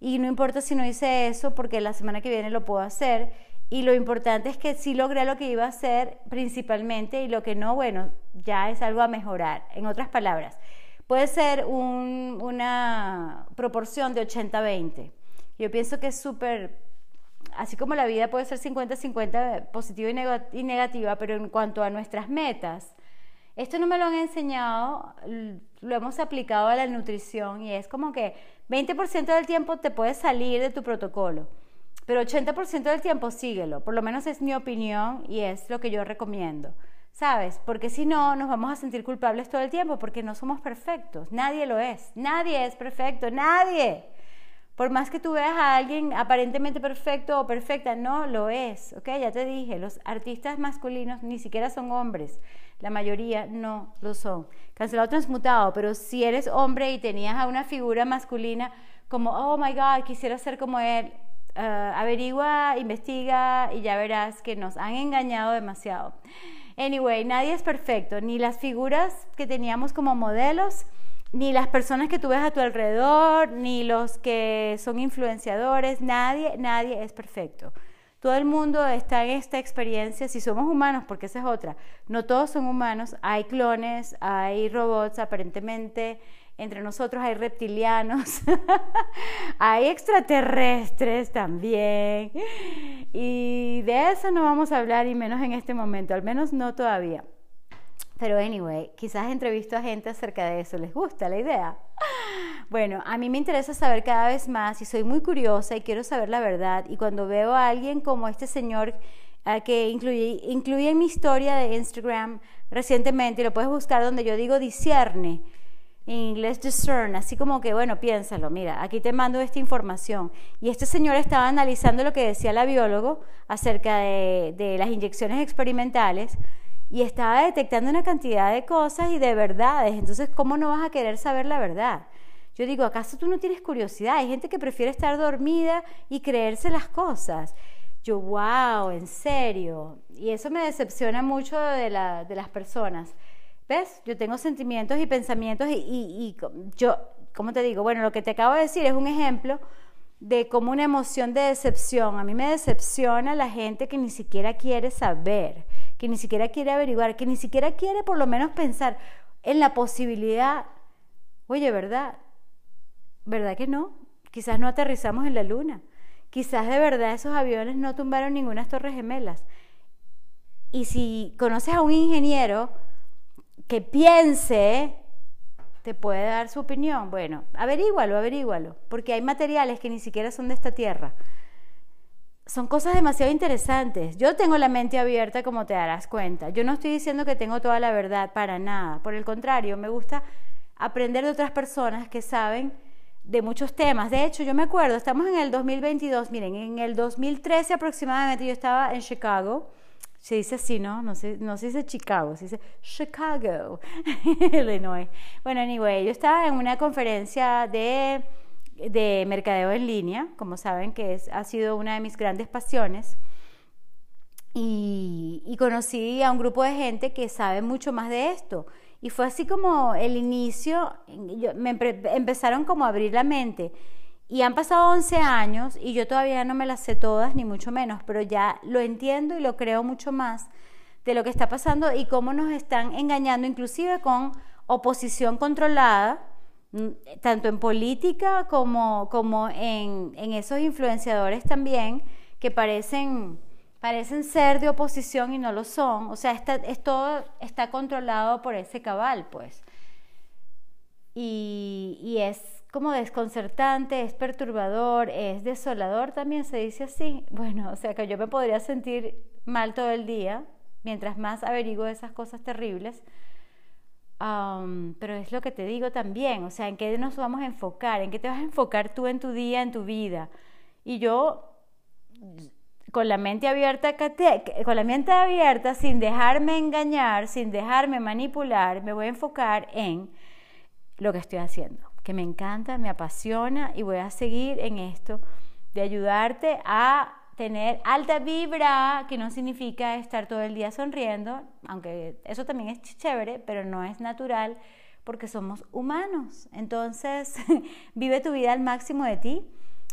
A: Y no importa si no hice eso, porque la semana que viene lo puedo hacer. Y lo importante es que sí logré lo que iba a hacer principalmente y lo que no, bueno, ya es algo a mejorar. En otras palabras, puede ser una proporción de 80-20. Yo pienso que es súper, así como la vida puede ser 50-50 positiva y negativa, pero en cuanto a nuestras metas, esto no me lo han enseñado, lo hemos aplicado a la nutrición y es como que 20% del tiempo te puedes salir de tu protocolo, pero 80% del tiempo síguelo, por lo menos es mi opinión y es lo que yo recomiendo. ¿sabes? Porque si no, nos vamos a sentir culpables todo el tiempo porque no somos perfectos. Nadie lo es. Nadie es perfecto. Nadie. Por más que tú veas a alguien aparentemente perfecto o perfecta, no lo es. ¿Ok? Ya te dije, los artistas masculinos ni siquiera son hombres. La mayoría no lo son. Cancelado transmutado, pero si eres hombre y tenías a una figura masculina como, oh my God, quisiera ser como él, eh, averigua, investiga y ya verás que nos han engañado demasiado. Anyway, nadie es perfecto, ni las figuras que teníamos como modelos, ni las personas que tú ves a tu alrededor, ni los que son influenciadores, nadie, nadie es perfecto. Todo el mundo está en esta experiencia, si somos humanos, porque esa es otra, no todos son humanos, hay clones, hay robots aparentemente, entre nosotros hay reptilianos, hay extraterrestres también. Y de eso no vamos a hablar y menos en este momento, al menos no todavía. Pero anyway, quizás entrevisto a gente acerca de eso. ¿Les gusta la idea? Bueno, a mí me interesa saber cada vez más y soy muy curiosa y quiero saber la verdad. Y cuando veo a alguien como este señor que incluye, incluye en mi historia de Instagram recientemente, lo puedes buscar donde yo digo discierne, en inglés discern, así como que, bueno, piénsalo, mira, aquí te mando esta información. Y este señor estaba analizando lo que decía la biólogo acerca de, de las inyecciones experimentales y estaba detectando una cantidad de cosas y de verdades. Entonces, ¿cómo no vas a querer saber la verdad? Yo digo, ¿acaso tú no tienes curiosidad? Hay gente que prefiere estar dormida y creerse las cosas. Yo, wow, en serio. Y eso me decepciona mucho de, la, de las personas. ¿Ves? Yo tengo sentimientos y pensamientos y, yo, ¿cómo te digo? Bueno, lo que te acabo de decir es un ejemplo de como una emoción de decepción. A mí me decepciona la gente que ni siquiera quiere saber, que ni siquiera quiere averiguar, que ni siquiera quiere por lo menos pensar en la posibilidad, oye, ¿verdad? ¿Verdad que no? Quizás no aterrizamos en la luna. Quizás de verdad esos aviones no tumbaron ninguna torres gemelas. Y si conoces a un ingeniero, que piense te puede dar su opinión. Bueno, averígualo, averígualo, porque hay materiales que ni siquiera son de esta tierra. Son cosas demasiado interesantes. Yo tengo la mente abierta, como te darás cuenta. Yo no estoy diciendo que tengo toda la verdad para nada. Por el contrario, me gusta aprender de otras personas que saben de muchos temas. De hecho, yo me acuerdo, estamos en el 2022, miren, en el 2013 aproximadamente yo estaba en Chicago se dice así, ¿no? No se, no se dice Chicago, se dice Chicago, Illinois. Bueno, anyway, yo estaba en una conferencia de, de mercadeo en línea, como saben que es, ha sido una de mis grandes pasiones. Y, y, conocí a un grupo de gente que sabe mucho más de esto. Y fue así como el inicio, me empezaron como a abrir la mente. Y han pasado 11 años y yo todavía no me las sé todas, ni mucho menos, pero ya lo entiendo y lo creo mucho más de lo que está pasando y cómo nos están engañando, inclusive con oposición controlada, mm, tanto en política como, como en, en esos influenciadores también, que parecen, parecen ser de oposición y no lo son. O sea, está, es todo está controlado por ese cabal, pues. Y, y es como desconcertante, es perturbador, es desolador también, se dice así. Bueno, o sea que yo me podría sentir mal todo el día, mientras más averiguo esas cosas terribles. pero es lo que te digo también, o sea, en qué nos vamos a enfocar, en qué te vas a enfocar tú en tu día, en tu vida. Y yo, con la mente abierta, con la mente abierta, sin dejarme engañar, sin dejarme manipular, me voy a enfocar en lo que estoy haciendo, que me encanta, me apasiona y voy a seguir en esto de ayudarte a tener alta vibra, que no significa estar todo el día sonriendo, aunque eso también es chévere, pero no es natural porque somos humanos. Entonces, vive tu vida al máximo de ti.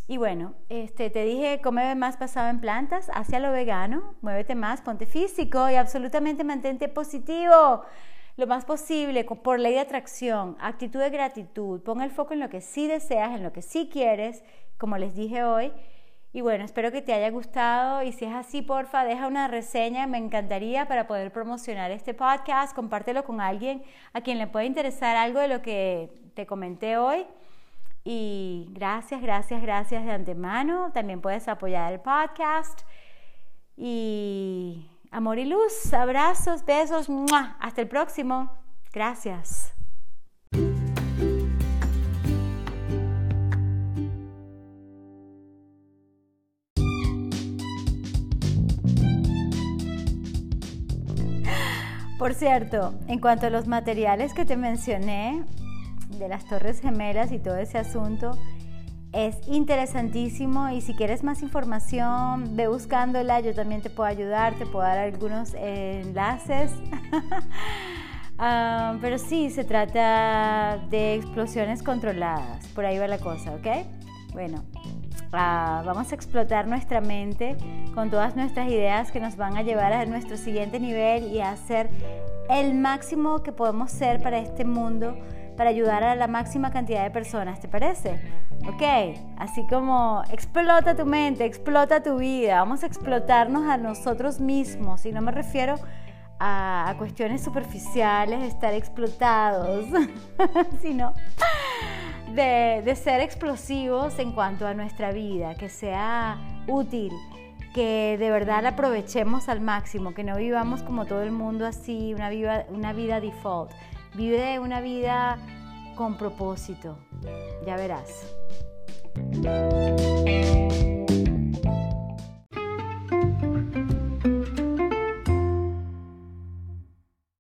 A: Y bueno, este, te dije, come más basado en plantas, hacia lo vegano, muévete más, ponte físico y absolutamente mantente positivo lo más posible por ley de atracción, actitud de gratitud, pon el foco en lo que sí deseas, en lo que sí quieres, como les dije hoy. Y bueno, espero que te haya gustado y si es así, porfa, deja una reseña, me encantaría para poder promocionar este podcast, compártelo con alguien a quien le pueda interesar algo de lo que te comenté hoy. Y gracias, gracias, gracias de antemano. También puedes apoyar el podcast. Y Amor y luz, abrazos, besos, hasta el próximo. Gracias. Por cierto, en cuanto a los materiales que te mencioné, de las Torres Gemelas y todo ese asunto, es interesantísimo y si quieres más información, ve buscándola, yo también te puedo ayudar, te puedo dar algunos enlaces. Ah, pero sí, se trata de explosiones controladas, por ahí va la cosa, ¿ok? Bueno, ah, vamos a explotar nuestra mente con todas nuestras ideas que nos van a llevar a nuestro siguiente nivel y a hacer el máximo que podemos ser para este mundo, para ayudar a la máxima cantidad de personas, ¿te parece? ¿Ok? Así como explota tu mente, explota tu vida, vamos a explotarnos a nosotros mismos. Y no me refiero a, cuestiones superficiales, de estar explotados, sino de, ser explosivos en cuanto a nuestra vida, que sea útil, que de verdad la aprovechemos al máximo, que no vivamos como todo el mundo así, una vida, una vida default. Vive una vida con propósito. Ya verás.